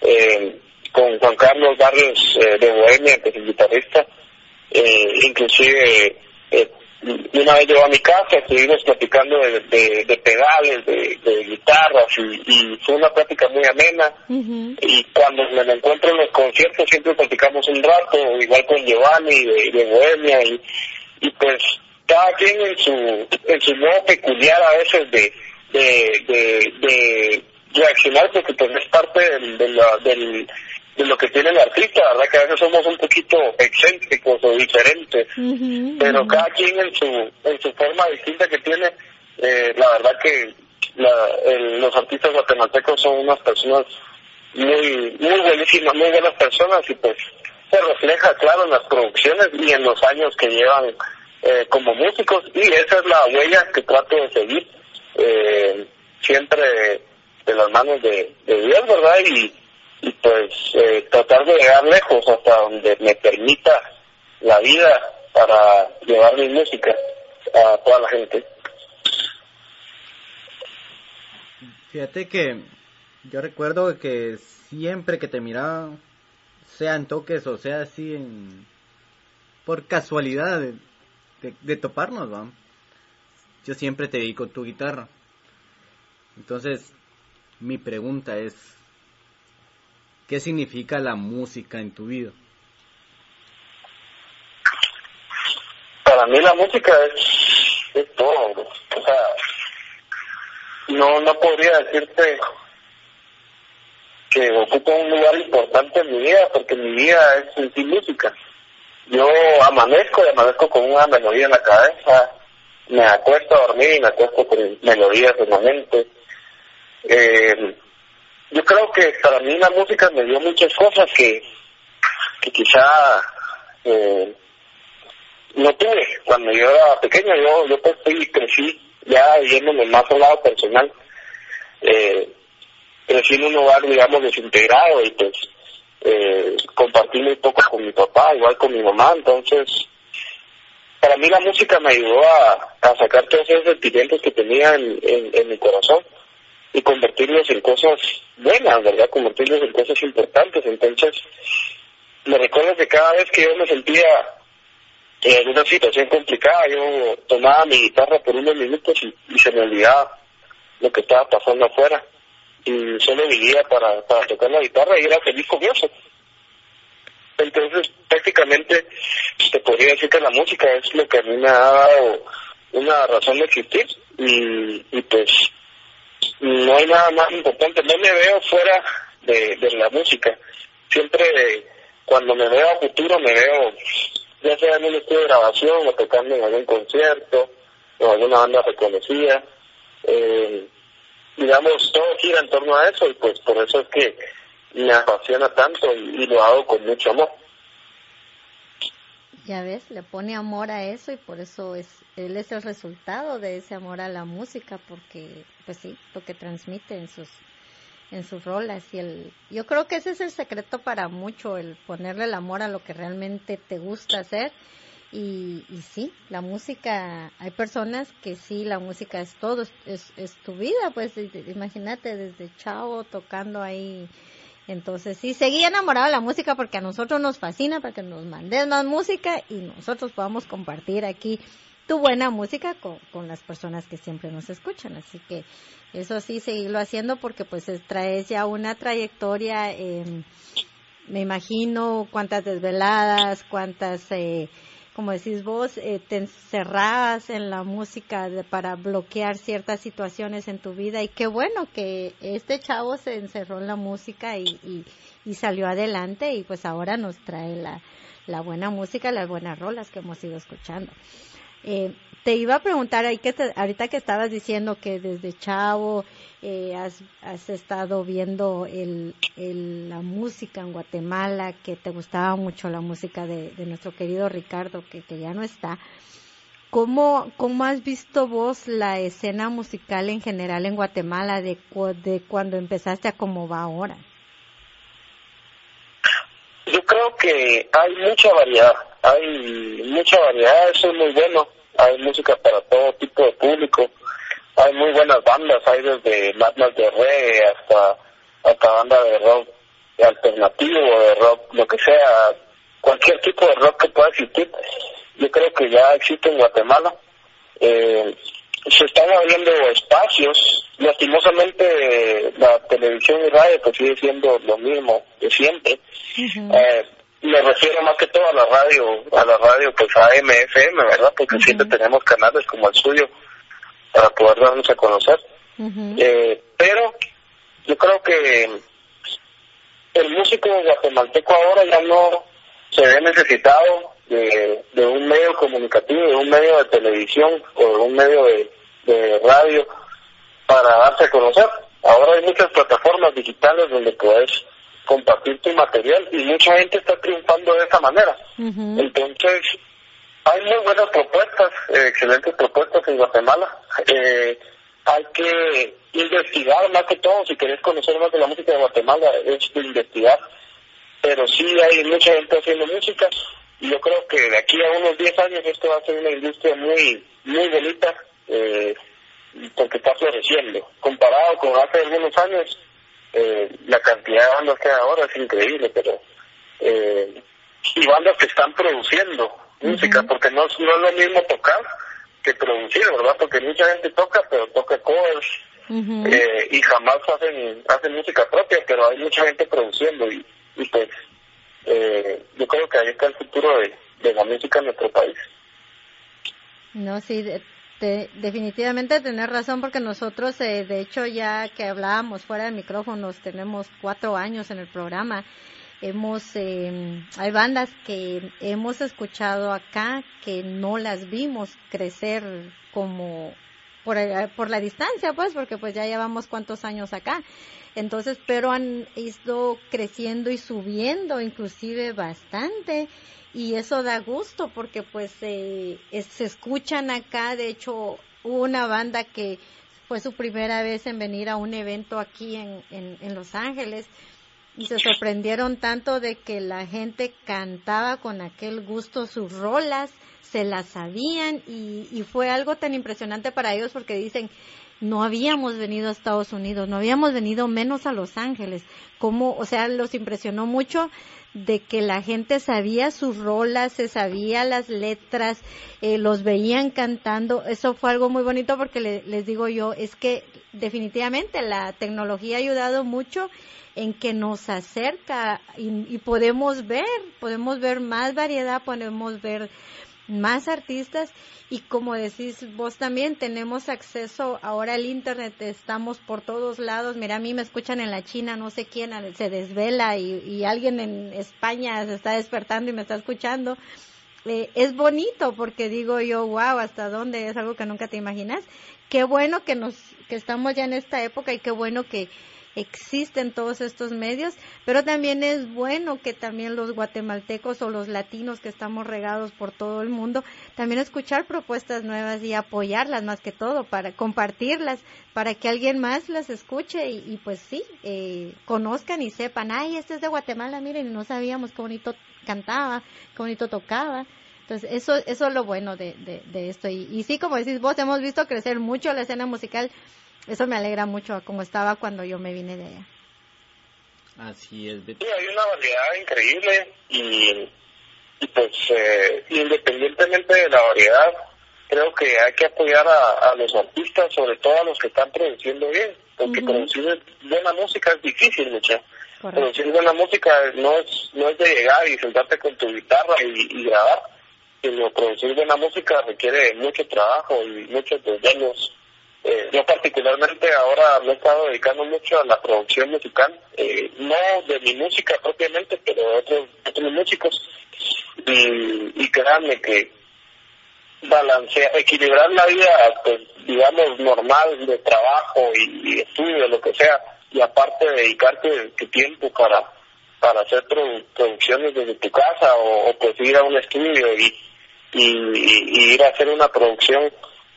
eh, con Juan Carlos Barrios eh, de Bohemia, que es el guitarrista, eh, inclusive eh, una vez llegó a mi casa, estuvimos platicando de, de, pedales, de, guitarras y, fue una plática muy amena. Y cuando me encuentro en los conciertos siempre platicamos un rato, igual con Giovanni de, de Bohemia y, y pues cada quien en su, en su modo peculiar a veces de, de, de, reaccionar porque pues es parte del, de, del, de lo que tiene el artista, ¿verdad? Que a veces somos un poquito excéntricos o diferentes, pero cada quien en su, en su forma distinta que tiene, eh, la verdad que la, los artistas guatemaltecos son unas personas muy, muy buenísimas, muy buenas personas y pues se refleja claro en las producciones y en los años que llevan eh, como músicos y esa es la huella que trato de seguir eh, siempre de las manos de, Dios, ¿verdad? Y, pues eh, tratar de llegar lejos hasta donde me permita la vida para llevar mi música a toda la gente. Fíjate que yo recuerdo que siempre que te miraba, sea en toques o sea así en por casualidad, de, toparnos, ¿va? Yo siempre te dedico tu guitarra. Entonces, mi pregunta es, ¿qué significa la música en tu vida? Para mí la música es, es todo. O sea, no, no podría decirte que ocupa un lugar importante en mi vida, porque mi vida es en música. Yo amanezco y amanezco con una melodía en la cabeza, me acuesto a dormir y me acuesto con melodías en la mente. Eh, yo creo que para mí la música me dio muchas cosas que, que quizá eh, no tuve cuando yo era pequeño. Yo, yo pues crecí ya yéndome más al lado personal. Eh, crecí en un hogar, digamos, desintegrado y pues eh, compartí muy poco con mi papá, igual con mi mamá, entonces para mí la música me ayudó a, sacar todos esos sentimientos que tenía en, en, mi corazón y convertirlos en cosas buenas, ¿verdad? Convertirlos en cosas importantes. Entonces, me recuerdo que cada vez que yo me sentía en una situación complicada, yo tomaba mi guitarra por unos minutos y se me olvidaba lo que estaba pasando afuera y solo vivía para, para tocar la guitarra y era feliz con eso. Entonces, prácticamente, te podría decir que la música es lo que a mí me ha dado una razón de existir y, y pues no hay nada más importante. No me veo fuera de, de la música. Siempre cuando me veo a futuro me veo ya sea en un estudio de grabación o tocando en algún concierto o alguna banda reconocida. Eh, digamos, todo gira en torno a eso y pues por eso es que me apasiona tanto y, lo hago con mucho amor. Ya ves, le pone amor a eso y por eso es él es el resultado de ese amor a la música porque pues sí, lo que transmite en sus en sus rolas y el yo creo que ese es el secreto para mucho el ponerle el amor a lo que realmente te gusta hacer y, y sí, la música, hay personas que sí, la música es todo, es, es tu vida, pues imagínate desde chavo tocando ahí. Entonces sí, seguí enamorado de la música porque a nosotros nos fascina para que nos mandes más música y nosotros podamos compartir aquí tu buena música con, con las personas que siempre nos escuchan. Así que eso sí, seguirlo haciendo porque pues traes ya una trayectoria, me imagino cuántas desveladas, cuántas... Eh, como decís vos, eh, te encerrabas en la música para bloquear ciertas situaciones en tu vida y qué bueno que este chavo se encerró en la música y, y, salió adelante y pues ahora nos trae la, la buena música, las buenas rolas que hemos ido escuchando. Eh, te iba a preguntar ahí que ahorita que estabas diciendo que desde chavo eh, has, has, estado viendo el, la música en Guatemala, que te gustaba mucho la música de, nuestro querido Ricardo, que, que ya no está. ¿Cómo, ¿Cómo has visto vos la escena musical en general en Guatemala de, de cuando empezaste a cómo va ahora? Yo creo que hay mucha variedad, hay mucha variedad, eso es muy bueno hay música para todo tipo de público, hay muy buenas bandas, hay desde bandas de reggae hasta, hasta banda de rock alternativo, de rock, lo que sea, cualquier tipo de rock que pueda existir, yo creo que ya existe en Guatemala. Eh, se están abriendo espacios, lastimosamente la televisión y radio pues sigue siendo lo mismo de siempre me refiero más que todo a la radio, a la radio pues AM, FM, ¿verdad? Porque siempre tenemos canales como el suyo para poder darnos a conocer. eh, pero yo creo que el músico guatemalteco ahora ya no se ve necesitado de, de un medio comunicativo, de un medio de televisión o de un medio de, de radio para darse a conocer. Ahora hay muchas plataformas digitales donde puedes compartir tu material y mucha gente está triunfando de esa manera. Entonces, hay muy buenas propuestas, eh, excelentes propuestas en Guatemala. Eh, hay que investigar más que todo, si querés conocer más de la música de Guatemala, es de investigar. Pero sí hay mucha gente haciendo música y yo creo que de aquí a unos 10 años esto va a ser una industria muy, muy bonita eh, porque está floreciendo. Comparado con hace algunos años, eh, la cantidad de bandas que hay ahora es increíble, pero eh, y bandas que están produciendo música, porque no, no es lo mismo tocar que producir, ¿verdad? Porque mucha gente toca, pero toca covers eh, y jamás hacen hacen música propia, pero hay mucha gente produciendo y, y pues eh, yo creo que ahí está el futuro de, de la música en nuestro país. No, sí, definitivamente tener razón porque nosotros, eh, de hecho, ya que hablábamos fuera de micrófonos, tenemos cuatro años en el programa. Hemos, eh, hay bandas que hemos escuchado acá que no las vimos crecer como por, eh, por la distancia, pues, porque pues ya llevamos cuántos años acá. Entonces, pero han ido creciendo y subiendo inclusive bastante. Y eso da gusto porque pues eh, se escuchan acá, de hecho una banda que fue su primera vez en venir a un evento aquí en, en, Los Ángeles y se sorprendieron tanto de que la gente cantaba con aquel gusto sus rolas, se las sabían y, fue algo tan impresionante para ellos porque dicen, no habíamos venido a Estados Unidos, no habíamos venido menos a Los Ángeles. Como, o sea, los impresionó mucho de que la gente sabía sus rolas, se sabía las letras, eh, los veían cantando. Eso fue algo muy bonito porque les digo yo, es que definitivamente la tecnología ha ayudado mucho en que nos acerca y, y podemos ver, podemos ver más variedad, podemos ver más artistas. Y como decís vos también tenemos acceso ahora al internet estamos por todos lados. Mira a mí me escuchan en la China no sé quién se desvela y, alguien en España se está despertando y me está escuchando. Eh, es bonito porque digo yo wow hasta dónde es algo que nunca te imaginas. Qué bueno que nos que estamos ya en esta época y qué bueno que existen todos estos medios, pero también es bueno que también los guatemaltecos o los latinos que estamos regados por todo el mundo, también escuchar propuestas nuevas y apoyarlas más que todo, para compartirlas, para que alguien más las escuche y, pues sí, eh, conozcan y sepan, ay, este es de Guatemala, miren, no sabíamos qué bonito cantaba, qué bonito tocaba. Entonces, eso, eso es lo bueno de, de, esto. Y, y sí, como decís vos, hemos visto crecer mucho la escena musical eso me alegra mucho como estaba cuando yo me vine de allá. Así es. Sí, hay una variedad increíble y, pues eh, independientemente de la variedad, creo que hay que apoyar a, los artistas, sobre todo a los que están produciendo bien, porque producir buena música es difícil, mucha. Producir buena música no es, no es de llegar y sentarte con tu guitarra y, grabar, sino producir buena música requiere mucho trabajo y muchos desvelos eh, yo particularmente ahora me he estado dedicando mucho a la producción musical, eh, no de mi música propiamente, pero de otros, otros músicos. Y, y créanme que balancear, equilibrar la vida, pues, digamos, normal de trabajo y, estudio, lo que sea, y aparte dedicarte tu tiempo para para hacer producciones desde tu casa o, pues ir a un estudio y, y ir a hacer una producción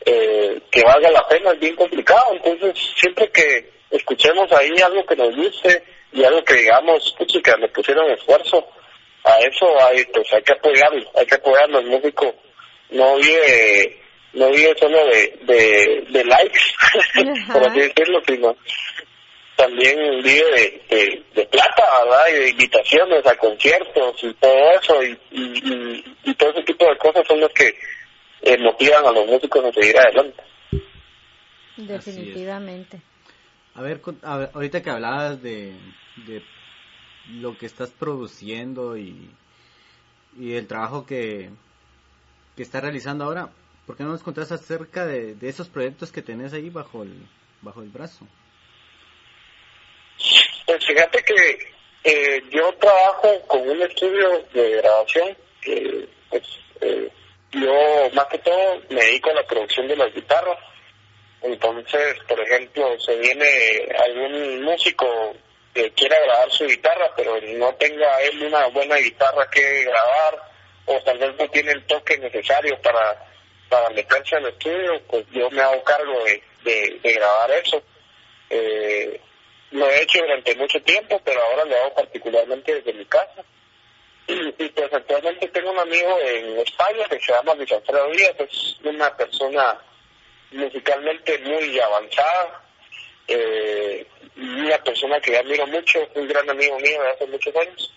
eh, que valga la pena es bien complicado. Entonces, siempre que escuchemos ahí algo que nos guste y algo que digamos, que le pusieron esfuerzo a eso, hay, pues hay que apoyarlo, hay que apoyarlo. El músico no vive, no vive solo de, de, likes, por así decirlo, sino también vive de, de, plata, ¿verdad? Y de invitaciones a conciertos y todo eso, y, y, y todo ese tipo de cosas son los que eh, motivan a los músicos a seguir adelante. Definitivamente. A ver, ahorita que hablabas de, de lo que estás produciendo y, y el trabajo que, que estás realizando ahora, ¿por qué no nos contás acerca de, de esos proyectos que tenés ahí bajo el, bajo el brazo? Pues fíjate que eh, yo trabajo con un estudio de grabación que pues, eh, yo más que todo me dedico a la producción de las guitarras. Entonces, por ejemplo, se viene algún músico que quiera grabar su guitarra, pero no tenga él una buena guitarra que grabar, o tal vez no tiene el toque necesario para, para meterse al estudio, pues yo me hago cargo de, de, grabar eso. Eh, lo he hecho durante mucho tiempo, pero ahora lo hago particularmente desde mi casa. Y, pues actualmente tengo un amigo en España que se llama Luis Alfredo Díaz, es una persona musicalmente muy avanzada, eh, una persona que admiro mucho, un gran amigo mío de hace muchos años,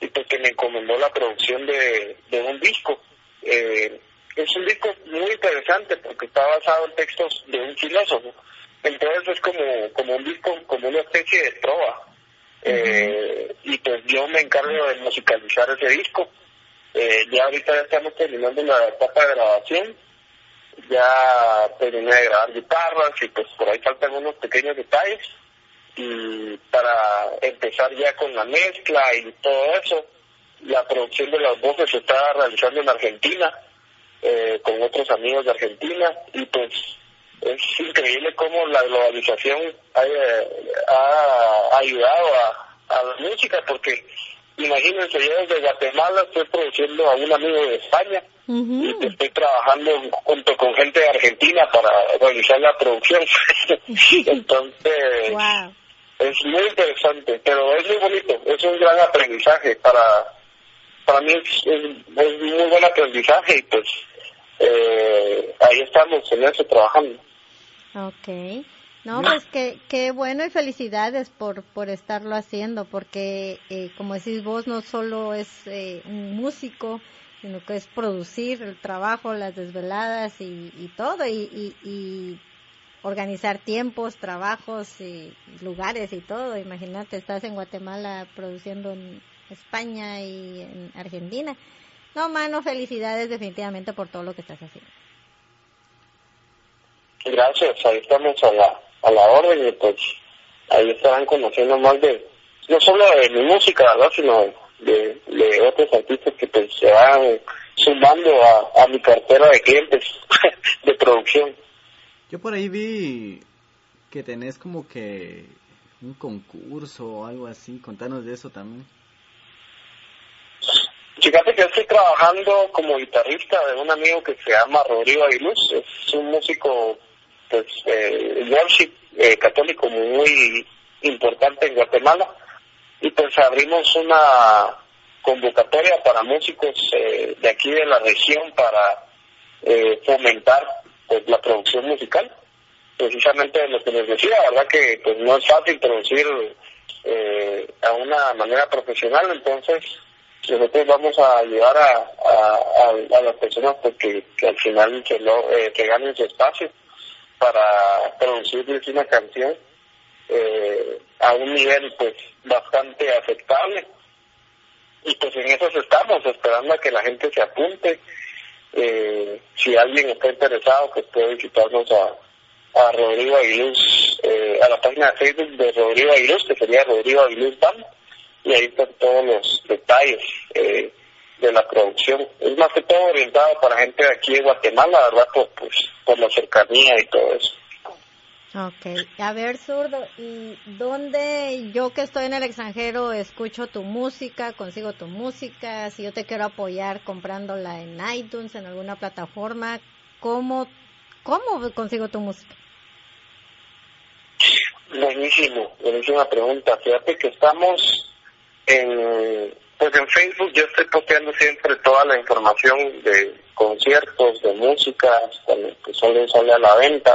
y pues que me encomendó la producción de, de un disco. Eh, es un disco muy interesante porque está basado en textos de un filósofo. Entonces es como, como un disco, como una especie de trova eh, y pues yo me encargo de musicalizar ese disco. Eh, ya ahorita ya estamos terminando la etapa de grabación. ya terminé de grabar guitarras y pues por ahí faltan unos pequeños detalles y para empezar ya con la mezcla y todo eso, la producción de las voces se está realizando en Argentina eh, con otros amigos de Argentina y pues es increíble cómo la globalización ha, ha ayudado a la música porque imagínense yo desde Guatemala estoy produciendo a un amigo de España y estoy trabajando junto con gente de Argentina para realizar la producción. Entonces es muy interesante pero es muy bonito es un gran aprendizaje para para mí es, es, muy buen aprendizaje y pues eh, ahí estamos en eso trabajando. Ok. No, pues qué, qué bueno y felicidades por, por estarlo haciendo, porque eh, como decís vos, no solo es eh, un músico, sino que es producir el trabajo, las desveladas y, y todo, y, y, organizar tiempos, trabajos y lugares y todo. Imagínate, estás en Guatemala produciendo en España y en Argentina. No, mano, felicidades definitivamente por todo lo que estás haciendo. Gracias, ahí estamos a la, a la orden y pues ahí estarán conociendo más de, no solo de mi música, ¿verdad? Sino de, de otros artistas que pues se van sumando a, a mi cartera de clientes de producción. Yo por ahí vi que tenés como que un concurso o algo así, contanos de eso también. Fíjate que estoy trabajando como guitarrista de un amigo que se llama Rodrigo Aguiluz, es un músico pues eh, worship eh, católico muy importante en Guatemala y pues abrimos una convocatoria para músicos eh, de aquí de la región para eh, fomentar pues la producción musical precisamente de lo que les decía verdad que pues no es fácil producir eh, a una manera profesional entonces nosotros vamos a ayudar a, a, las personas pues, que, al final que, eh, que ganen su espacio para producirles una canción eh, a un nivel pues bastante aceptable. Y pues en eso estamos esperando a que la gente se apunte. Eh, si alguien está interesado pues puede visitarnos a, a Rodrigo Aguiluz eh, a la página de Facebook de Rodrigo Aguiluz que sería Rodrigo Aguiluz Band. Y ahí están todos los detalles. Eh, de la producción. Es más que todo orientado para gente de aquí de Guatemala, ¿verdad? Por, pues, por la cercanía y todo eso. Ok, a ver, zurdo, ¿y dónde yo que estoy en el extranjero escucho tu música, consigo tu música? Si yo te quiero apoyar comprándola en iTunes, en alguna plataforma, ¿cómo, cómo consigo tu música? Buenísimo, buenísima pregunta. Fíjate que estamos en pues en Facebook yo estoy posteando siempre toda la información de conciertos, de música, que solo sale a la venta.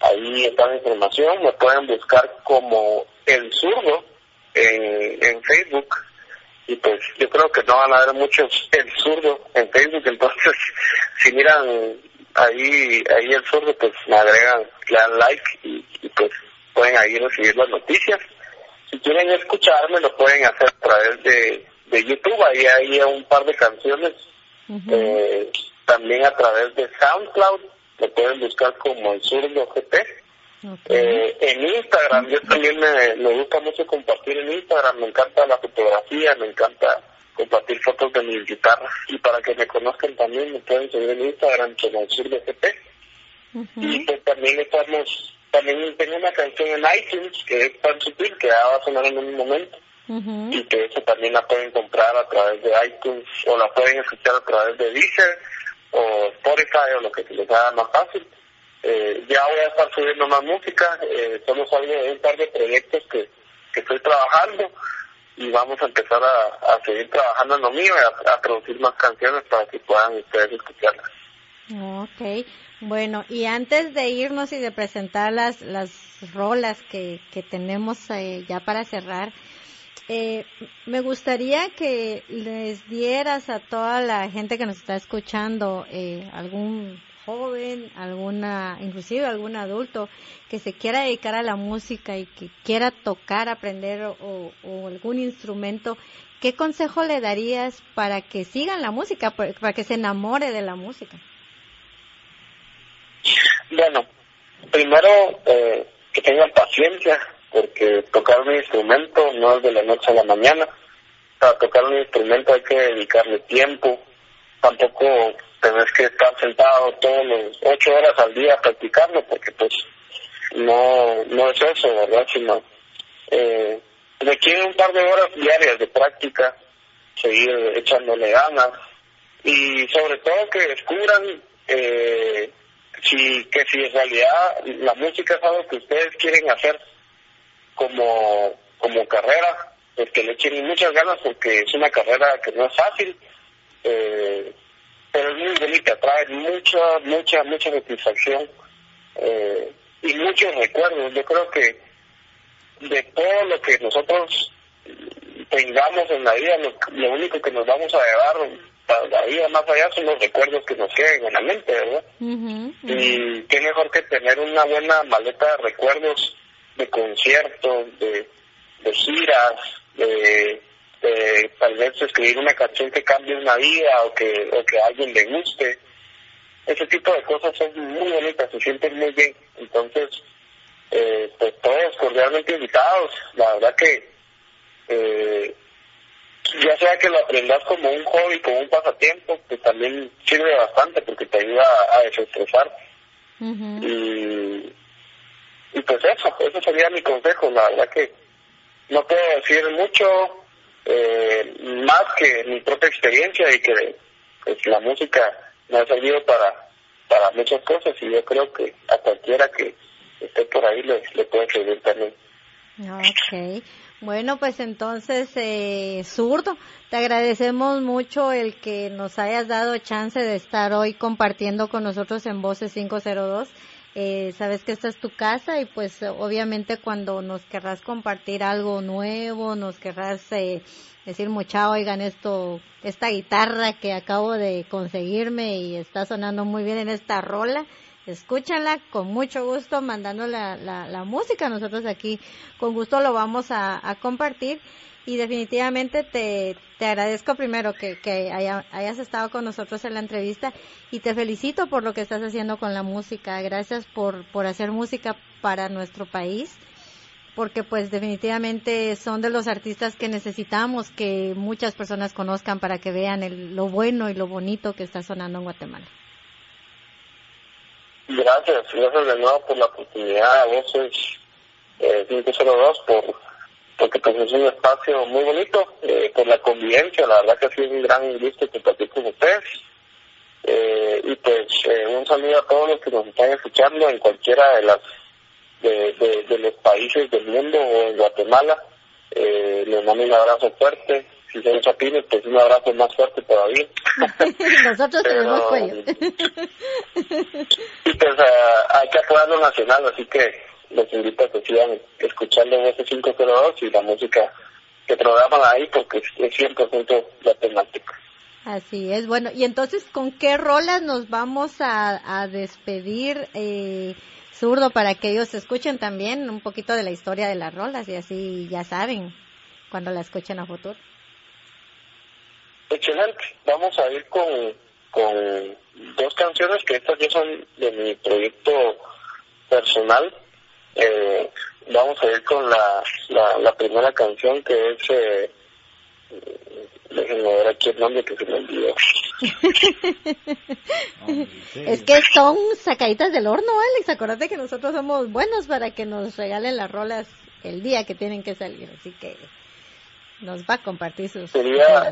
Ahí está la información, me pueden buscar como El Zurdo en, en Facebook. Y pues yo creo que no van a haber muchos El Zurdo en Facebook, entonces si miran ahí ahí El Zurdo, pues me agregan, le dan like y, y pues pueden ahí recibir las noticias. Si quieren escucharme, lo pueden hacer a través de de YouTube, ahí hay un par de canciones, eh, también a través de SoundCloud, me pueden buscar como el zurdo GT. Eh, en Instagram, yo también me, me gusta mucho compartir en Instagram, me encanta la fotografía, me encanta compartir fotos de mis guitarras. Y para que me conozcan también me pueden seguir en Instagram como el zurdo GT. Y pues también estamos, también tengo una canción en iTunes que es tan sutil que va a sonar en un momento y que eso también la pueden comprar a través de iTunes o la pueden escuchar a través de Deezer o Spotify o lo que se les haga más fácil. Eh, ya voy a estar subiendo más música, eh, somos algo de un par de proyectos que, que estoy trabajando y vamos a empezar a, a seguir trabajando en lo mío y a, a, producir más canciones para que puedan ustedes escucharlas. Ok, bueno, y antes de irnos y de presentar las, las rolas que, que tenemos eh, ya para cerrar, eh, me gustaría que les dieras a toda la gente que nos está escuchando, eh, algún joven, alguna, inclusive algún adulto que se quiera dedicar a la música y que quiera tocar, aprender o, algún instrumento, ¿qué consejo le darías para que sigan la música, para que se enamore de la música? primero, eh, que tengan paciencia, porque tocar un instrumento no es de la noche a la mañana. Para tocar un instrumento hay que dedicarle tiempo, tampoco tenés que estar sentado todos los ocho horas al día practicando, porque pues no, no es eso, ¿verdad? Sino eh, requiere un par de horas diarias de práctica, seguir echándole ganas y sobre todo que descubran eh, si, que si en realidad la música es algo que ustedes quieren hacer como, como carrera, pues que le echen muchas ganas porque es una carrera que no es fácil, eh, pero es muy bonita, trae mucha, mucha, mucha satisfacción eh, y muchos recuerdos. Yo creo que de todo lo que nosotros tengamos en la vida, lo, único que nos vamos a llevar para la vida más allá son los recuerdos que nos queden en la mente, ¿verdad? Y qué mejor que tener una buena maleta de recuerdos de conciertos, de, de giras, de, tal vez escribir una canción que cambie una vida o que, o que a alguien le guste. Ese tipo de cosas son muy bonitas, se sienten muy bien. Entonces, eh, pues todos cordialmente invitados. La verdad que eh, ya sea que lo aprendas como un hobby, como un pasatiempo, que también sirve bastante porque te ayuda a desestresar. y, y pues eso, eso sería mi consejo. La verdad que no puedo decir mucho eh, más que mi propia experiencia y que pues, la música me ha servido para, para muchas cosas y yo creo que a cualquiera que esté por ahí le, le puede servir también. Ok. Bueno, pues entonces, eh, Zurdo, te agradecemos mucho el que nos hayas dado chance de estar hoy compartiendo con nosotros en Voces 502. Eh, sabes que esta es tu casa y pues obviamente cuando nos querrás compartir algo nuevo, nos querrás eh, decir mucha, oigan esto, esta guitarra que acabo de conseguirme y está sonando muy bien en esta rola, escúchala con mucho gusto, mandando la, la, música. Nosotros aquí con gusto lo vamos a, compartir y definitivamente te, te agradezco primero que, hayas estado con nosotros en la entrevista y te felicito por lo que estás haciendo con la música. Gracias por, por hacer música para nuestro país porque pues definitivamente son de los artistas que necesitamos que muchas personas conozcan para que vean el, lo bueno y lo bonito que está sonando en Guatemala. Gracias, gracias de nuevo por la oportunidad a Voces eh, 502 por porque pues es un espacio muy bonito, eh, por la convivencia, la verdad que ha sido un gran gusto compartir con ustedes. Eh, y pues eh, un saludo a todos los que nos están escuchando en cualquiera de las de, de, los países del mundo o en Guatemala. Eh, les mando un abrazo fuerte si son chapines, pues un abrazo más fuerte todavía. Nosotros tenemos cuello. y pues uh, hay que apoyar lo nacional, así que los invito a que sigan escuchando Voces 502 y la música que programan ahí porque es 100% la temática. Así es, bueno, y entonces, ¿con qué rolas nos vamos a, a despedir, eh, zurdo, para que ellos escuchen también un poquito de la historia de las rolas y así ya saben cuando la escuchen a futuro? Excelente. Vamos a ir con, con dos canciones que estas ya son de mi proyecto personal. Eh, vamos a ir con la, la, primera canción que es... Eh, déjenme ver aquí el nombre que se me olvidó. es que son sacaditas del horno, Alex. Acuérdate que nosotros somos buenos para que nos regalen las rolas el día que tienen que salir. Así que nos va a compartir sus Sería,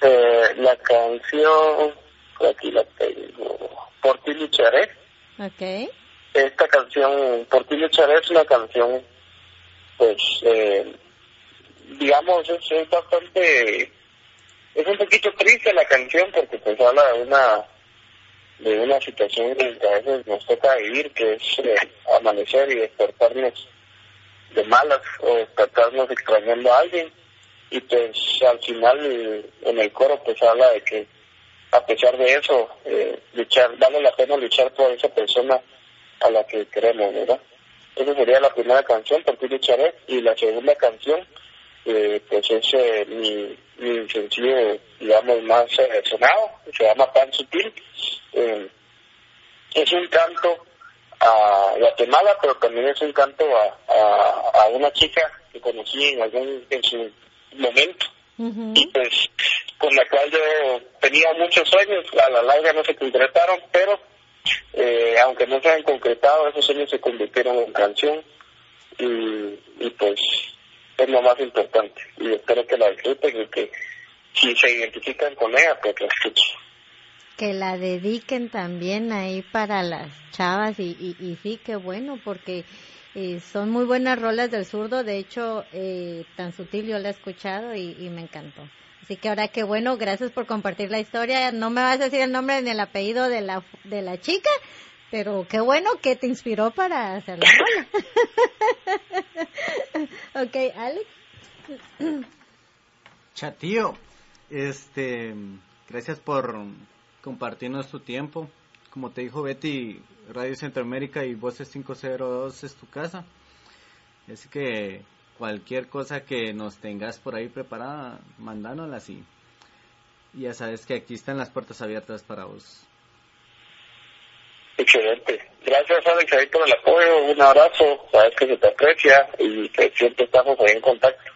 eh, la canción, aquí la tengo, Por ti lucharé. Ok. Esta canción, Por ti lucharé, es una canción, pues, eh, digamos, es, bastante, es un poquito triste la canción porque pues habla de una de una situación que a veces nos toca vivir, que es eh, amanecer y despertarnos de malas o despertarnos extrañando a alguien. Y pues al final en el coro pues habla de que a pesar de eso eh, luchar vale la pena luchar por esa persona a la que queremos verdad esa sería la primera canción por ti lucharé y la segunda canción eh, pues es eh, mi, mi sencillo digamos más sonado se llama Pan Sutil. Es un canto a Guatemala, pero también es un canto a, a, una chica que conocí en algún en su momento. Y pues con la cual yo tenía muchos sueños, a la larga no se concretaron, pero eh, aunque no se han concretado, esos sueños se convirtieron en canción y, y pues es lo más importante. Y espero que la disfruten y que si se identifican con ella, pues la escuchen. Que la dediquen también ahí para las chavas y, y, sí, qué bueno, porque eh, son muy buenas rolas del zurdo, de hecho, eh, tan sutil yo la he escuchado y, y, me encantó. Así que ahora qué bueno, gracias por compartir la historia. No me vas a decir el nombre ni el apellido de la, de la chica, pero qué bueno que te inspiró para hacer la rola. ok, Alex. Chatío, este, gracias por compartirnos tu tiempo. Como te dijo Betty, Radio Centroamérica y Voces 502 es tu casa. Así que cualquier cosa que nos tengas por ahí preparada, mandándolas y, ya sabes que aquí están las puertas abiertas para vos. Excelente. Gracias Alex ahí por el apoyo, un abrazo, sabes que se te aprecia y que siempre estamos ahí en contacto,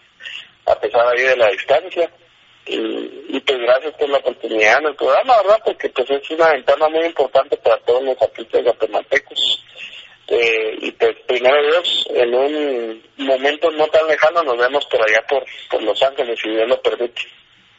a pesar ahí de la distancia y, pues gracias por la oportunidad en el programa, ¿verdad? Porque pues es una ventana muy importante para todos los artistas guatemaltecos. Eh, y pues primero Dios, en un momento no tan lejano nos vemos por allá por, por Los Ángeles, si Dios lo permite.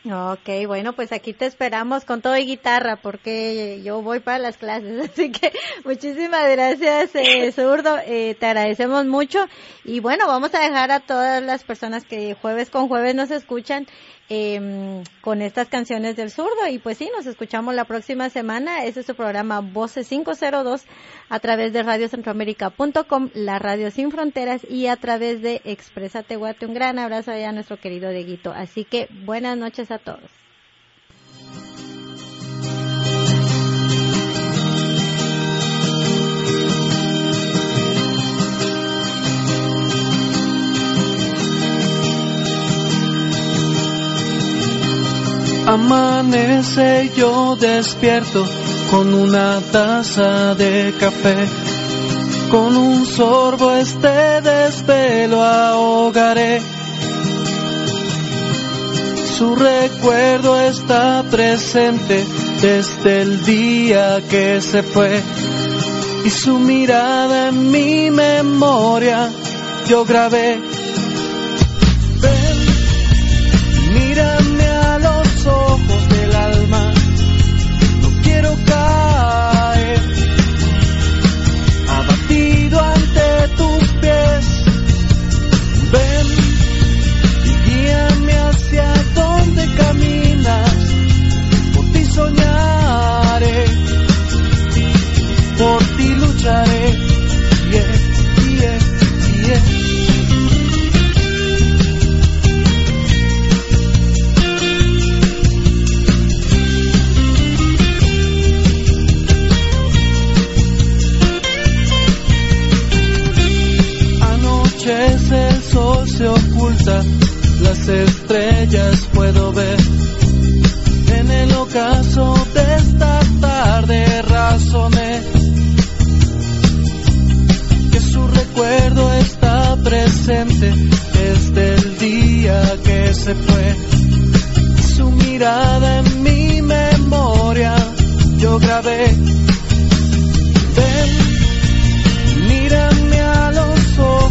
Ok, bueno, pues aquí te esperamos con todo y guitarra porque yo voy para las clases, así que muchísimas gracias, eh, Zurdo, eh, te agradecemos mucho y bueno, vamos a dejar a todas las personas que jueves con jueves nos escuchan eh, con estas canciones del zurdo. Y pues sí, nos escuchamos la próxima semana. Ese es su programa Voces 502 a través de radiocentroamérica.com, la radio sin fronteras y a través de Expresa Tehuate. Un gran abrazo allá a nuestro querido Dieguito. Así que buenas noches a todos. Amanece yo despierto con una taza de café. Con un sorbo este desvelo ahogaré. Su recuerdo está presente desde el día que se fue. Y su mirada en mi memoria yo grabé. Ven, mírame ojos del alma. No quiero caer abatido ante tus pies. Ven y guíame hacia donde caminas. Por ti soñaré, por ti lucharé. Sol se oculta, las estrellas puedo ver. En el ocaso de esta tarde razoné que su recuerdo está presente desde el día que se fue. Su mirada en mi memoria yo grabé. Ven, mírame a los ojos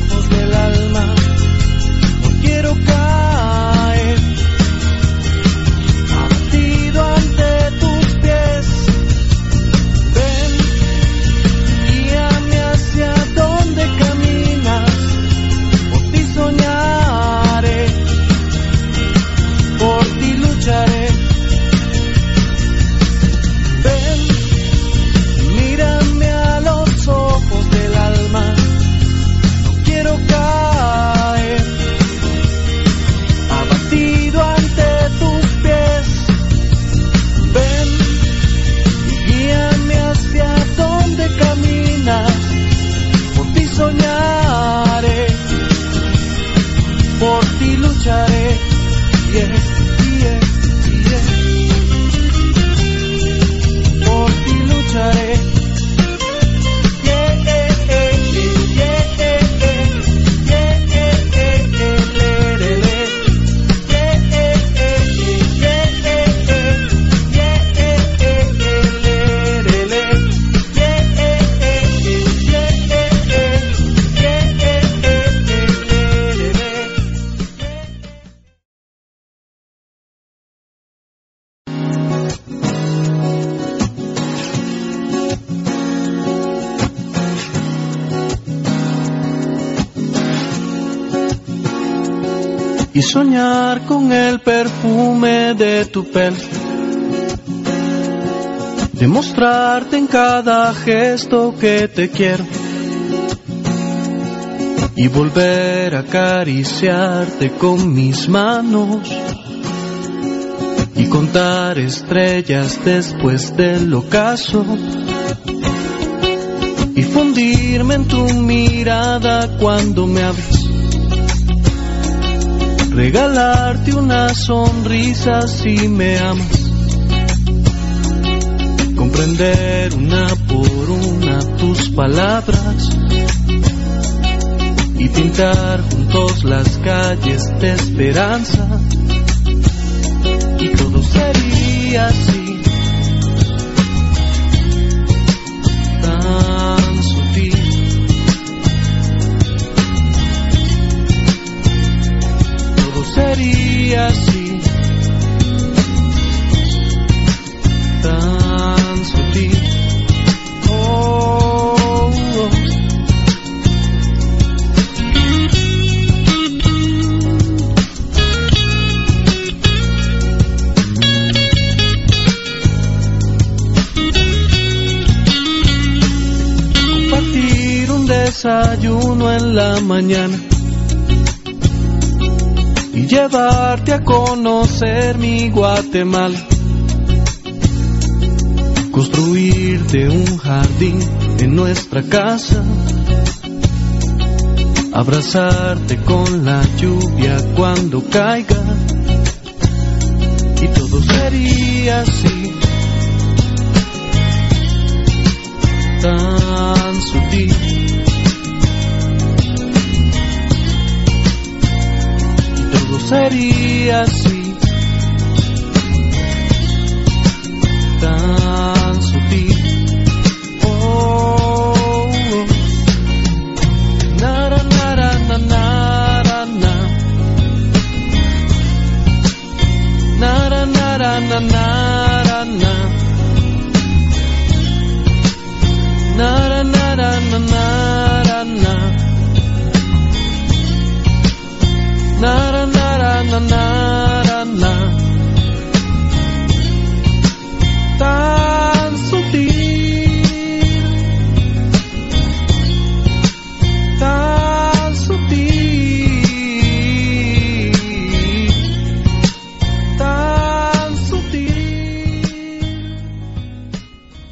soñar con el perfume de tu pelo. Demostrarte en cada gesto que te quiero. Y volver a acariciarte con mis manos. Y contar estrellas después del ocaso. Y fundirme en tu mirada cuando me abres regalarte una sonrisa si me amas. Comprender una por una tus palabras y pintar juntos las calles de esperanza. Y todo sería así en la mañana y llevarte a conocer mi Guatemala. Construirte un jardín en nuestra casa. Abrazarte con la lluvia cuando caiga. Y todo sería así. Tan sutil. Sería así. Tan sutil. Oh, oh. Nara, nara, na, nara, na. Nara, nara, na, nara, na. Nara, nara, na, na.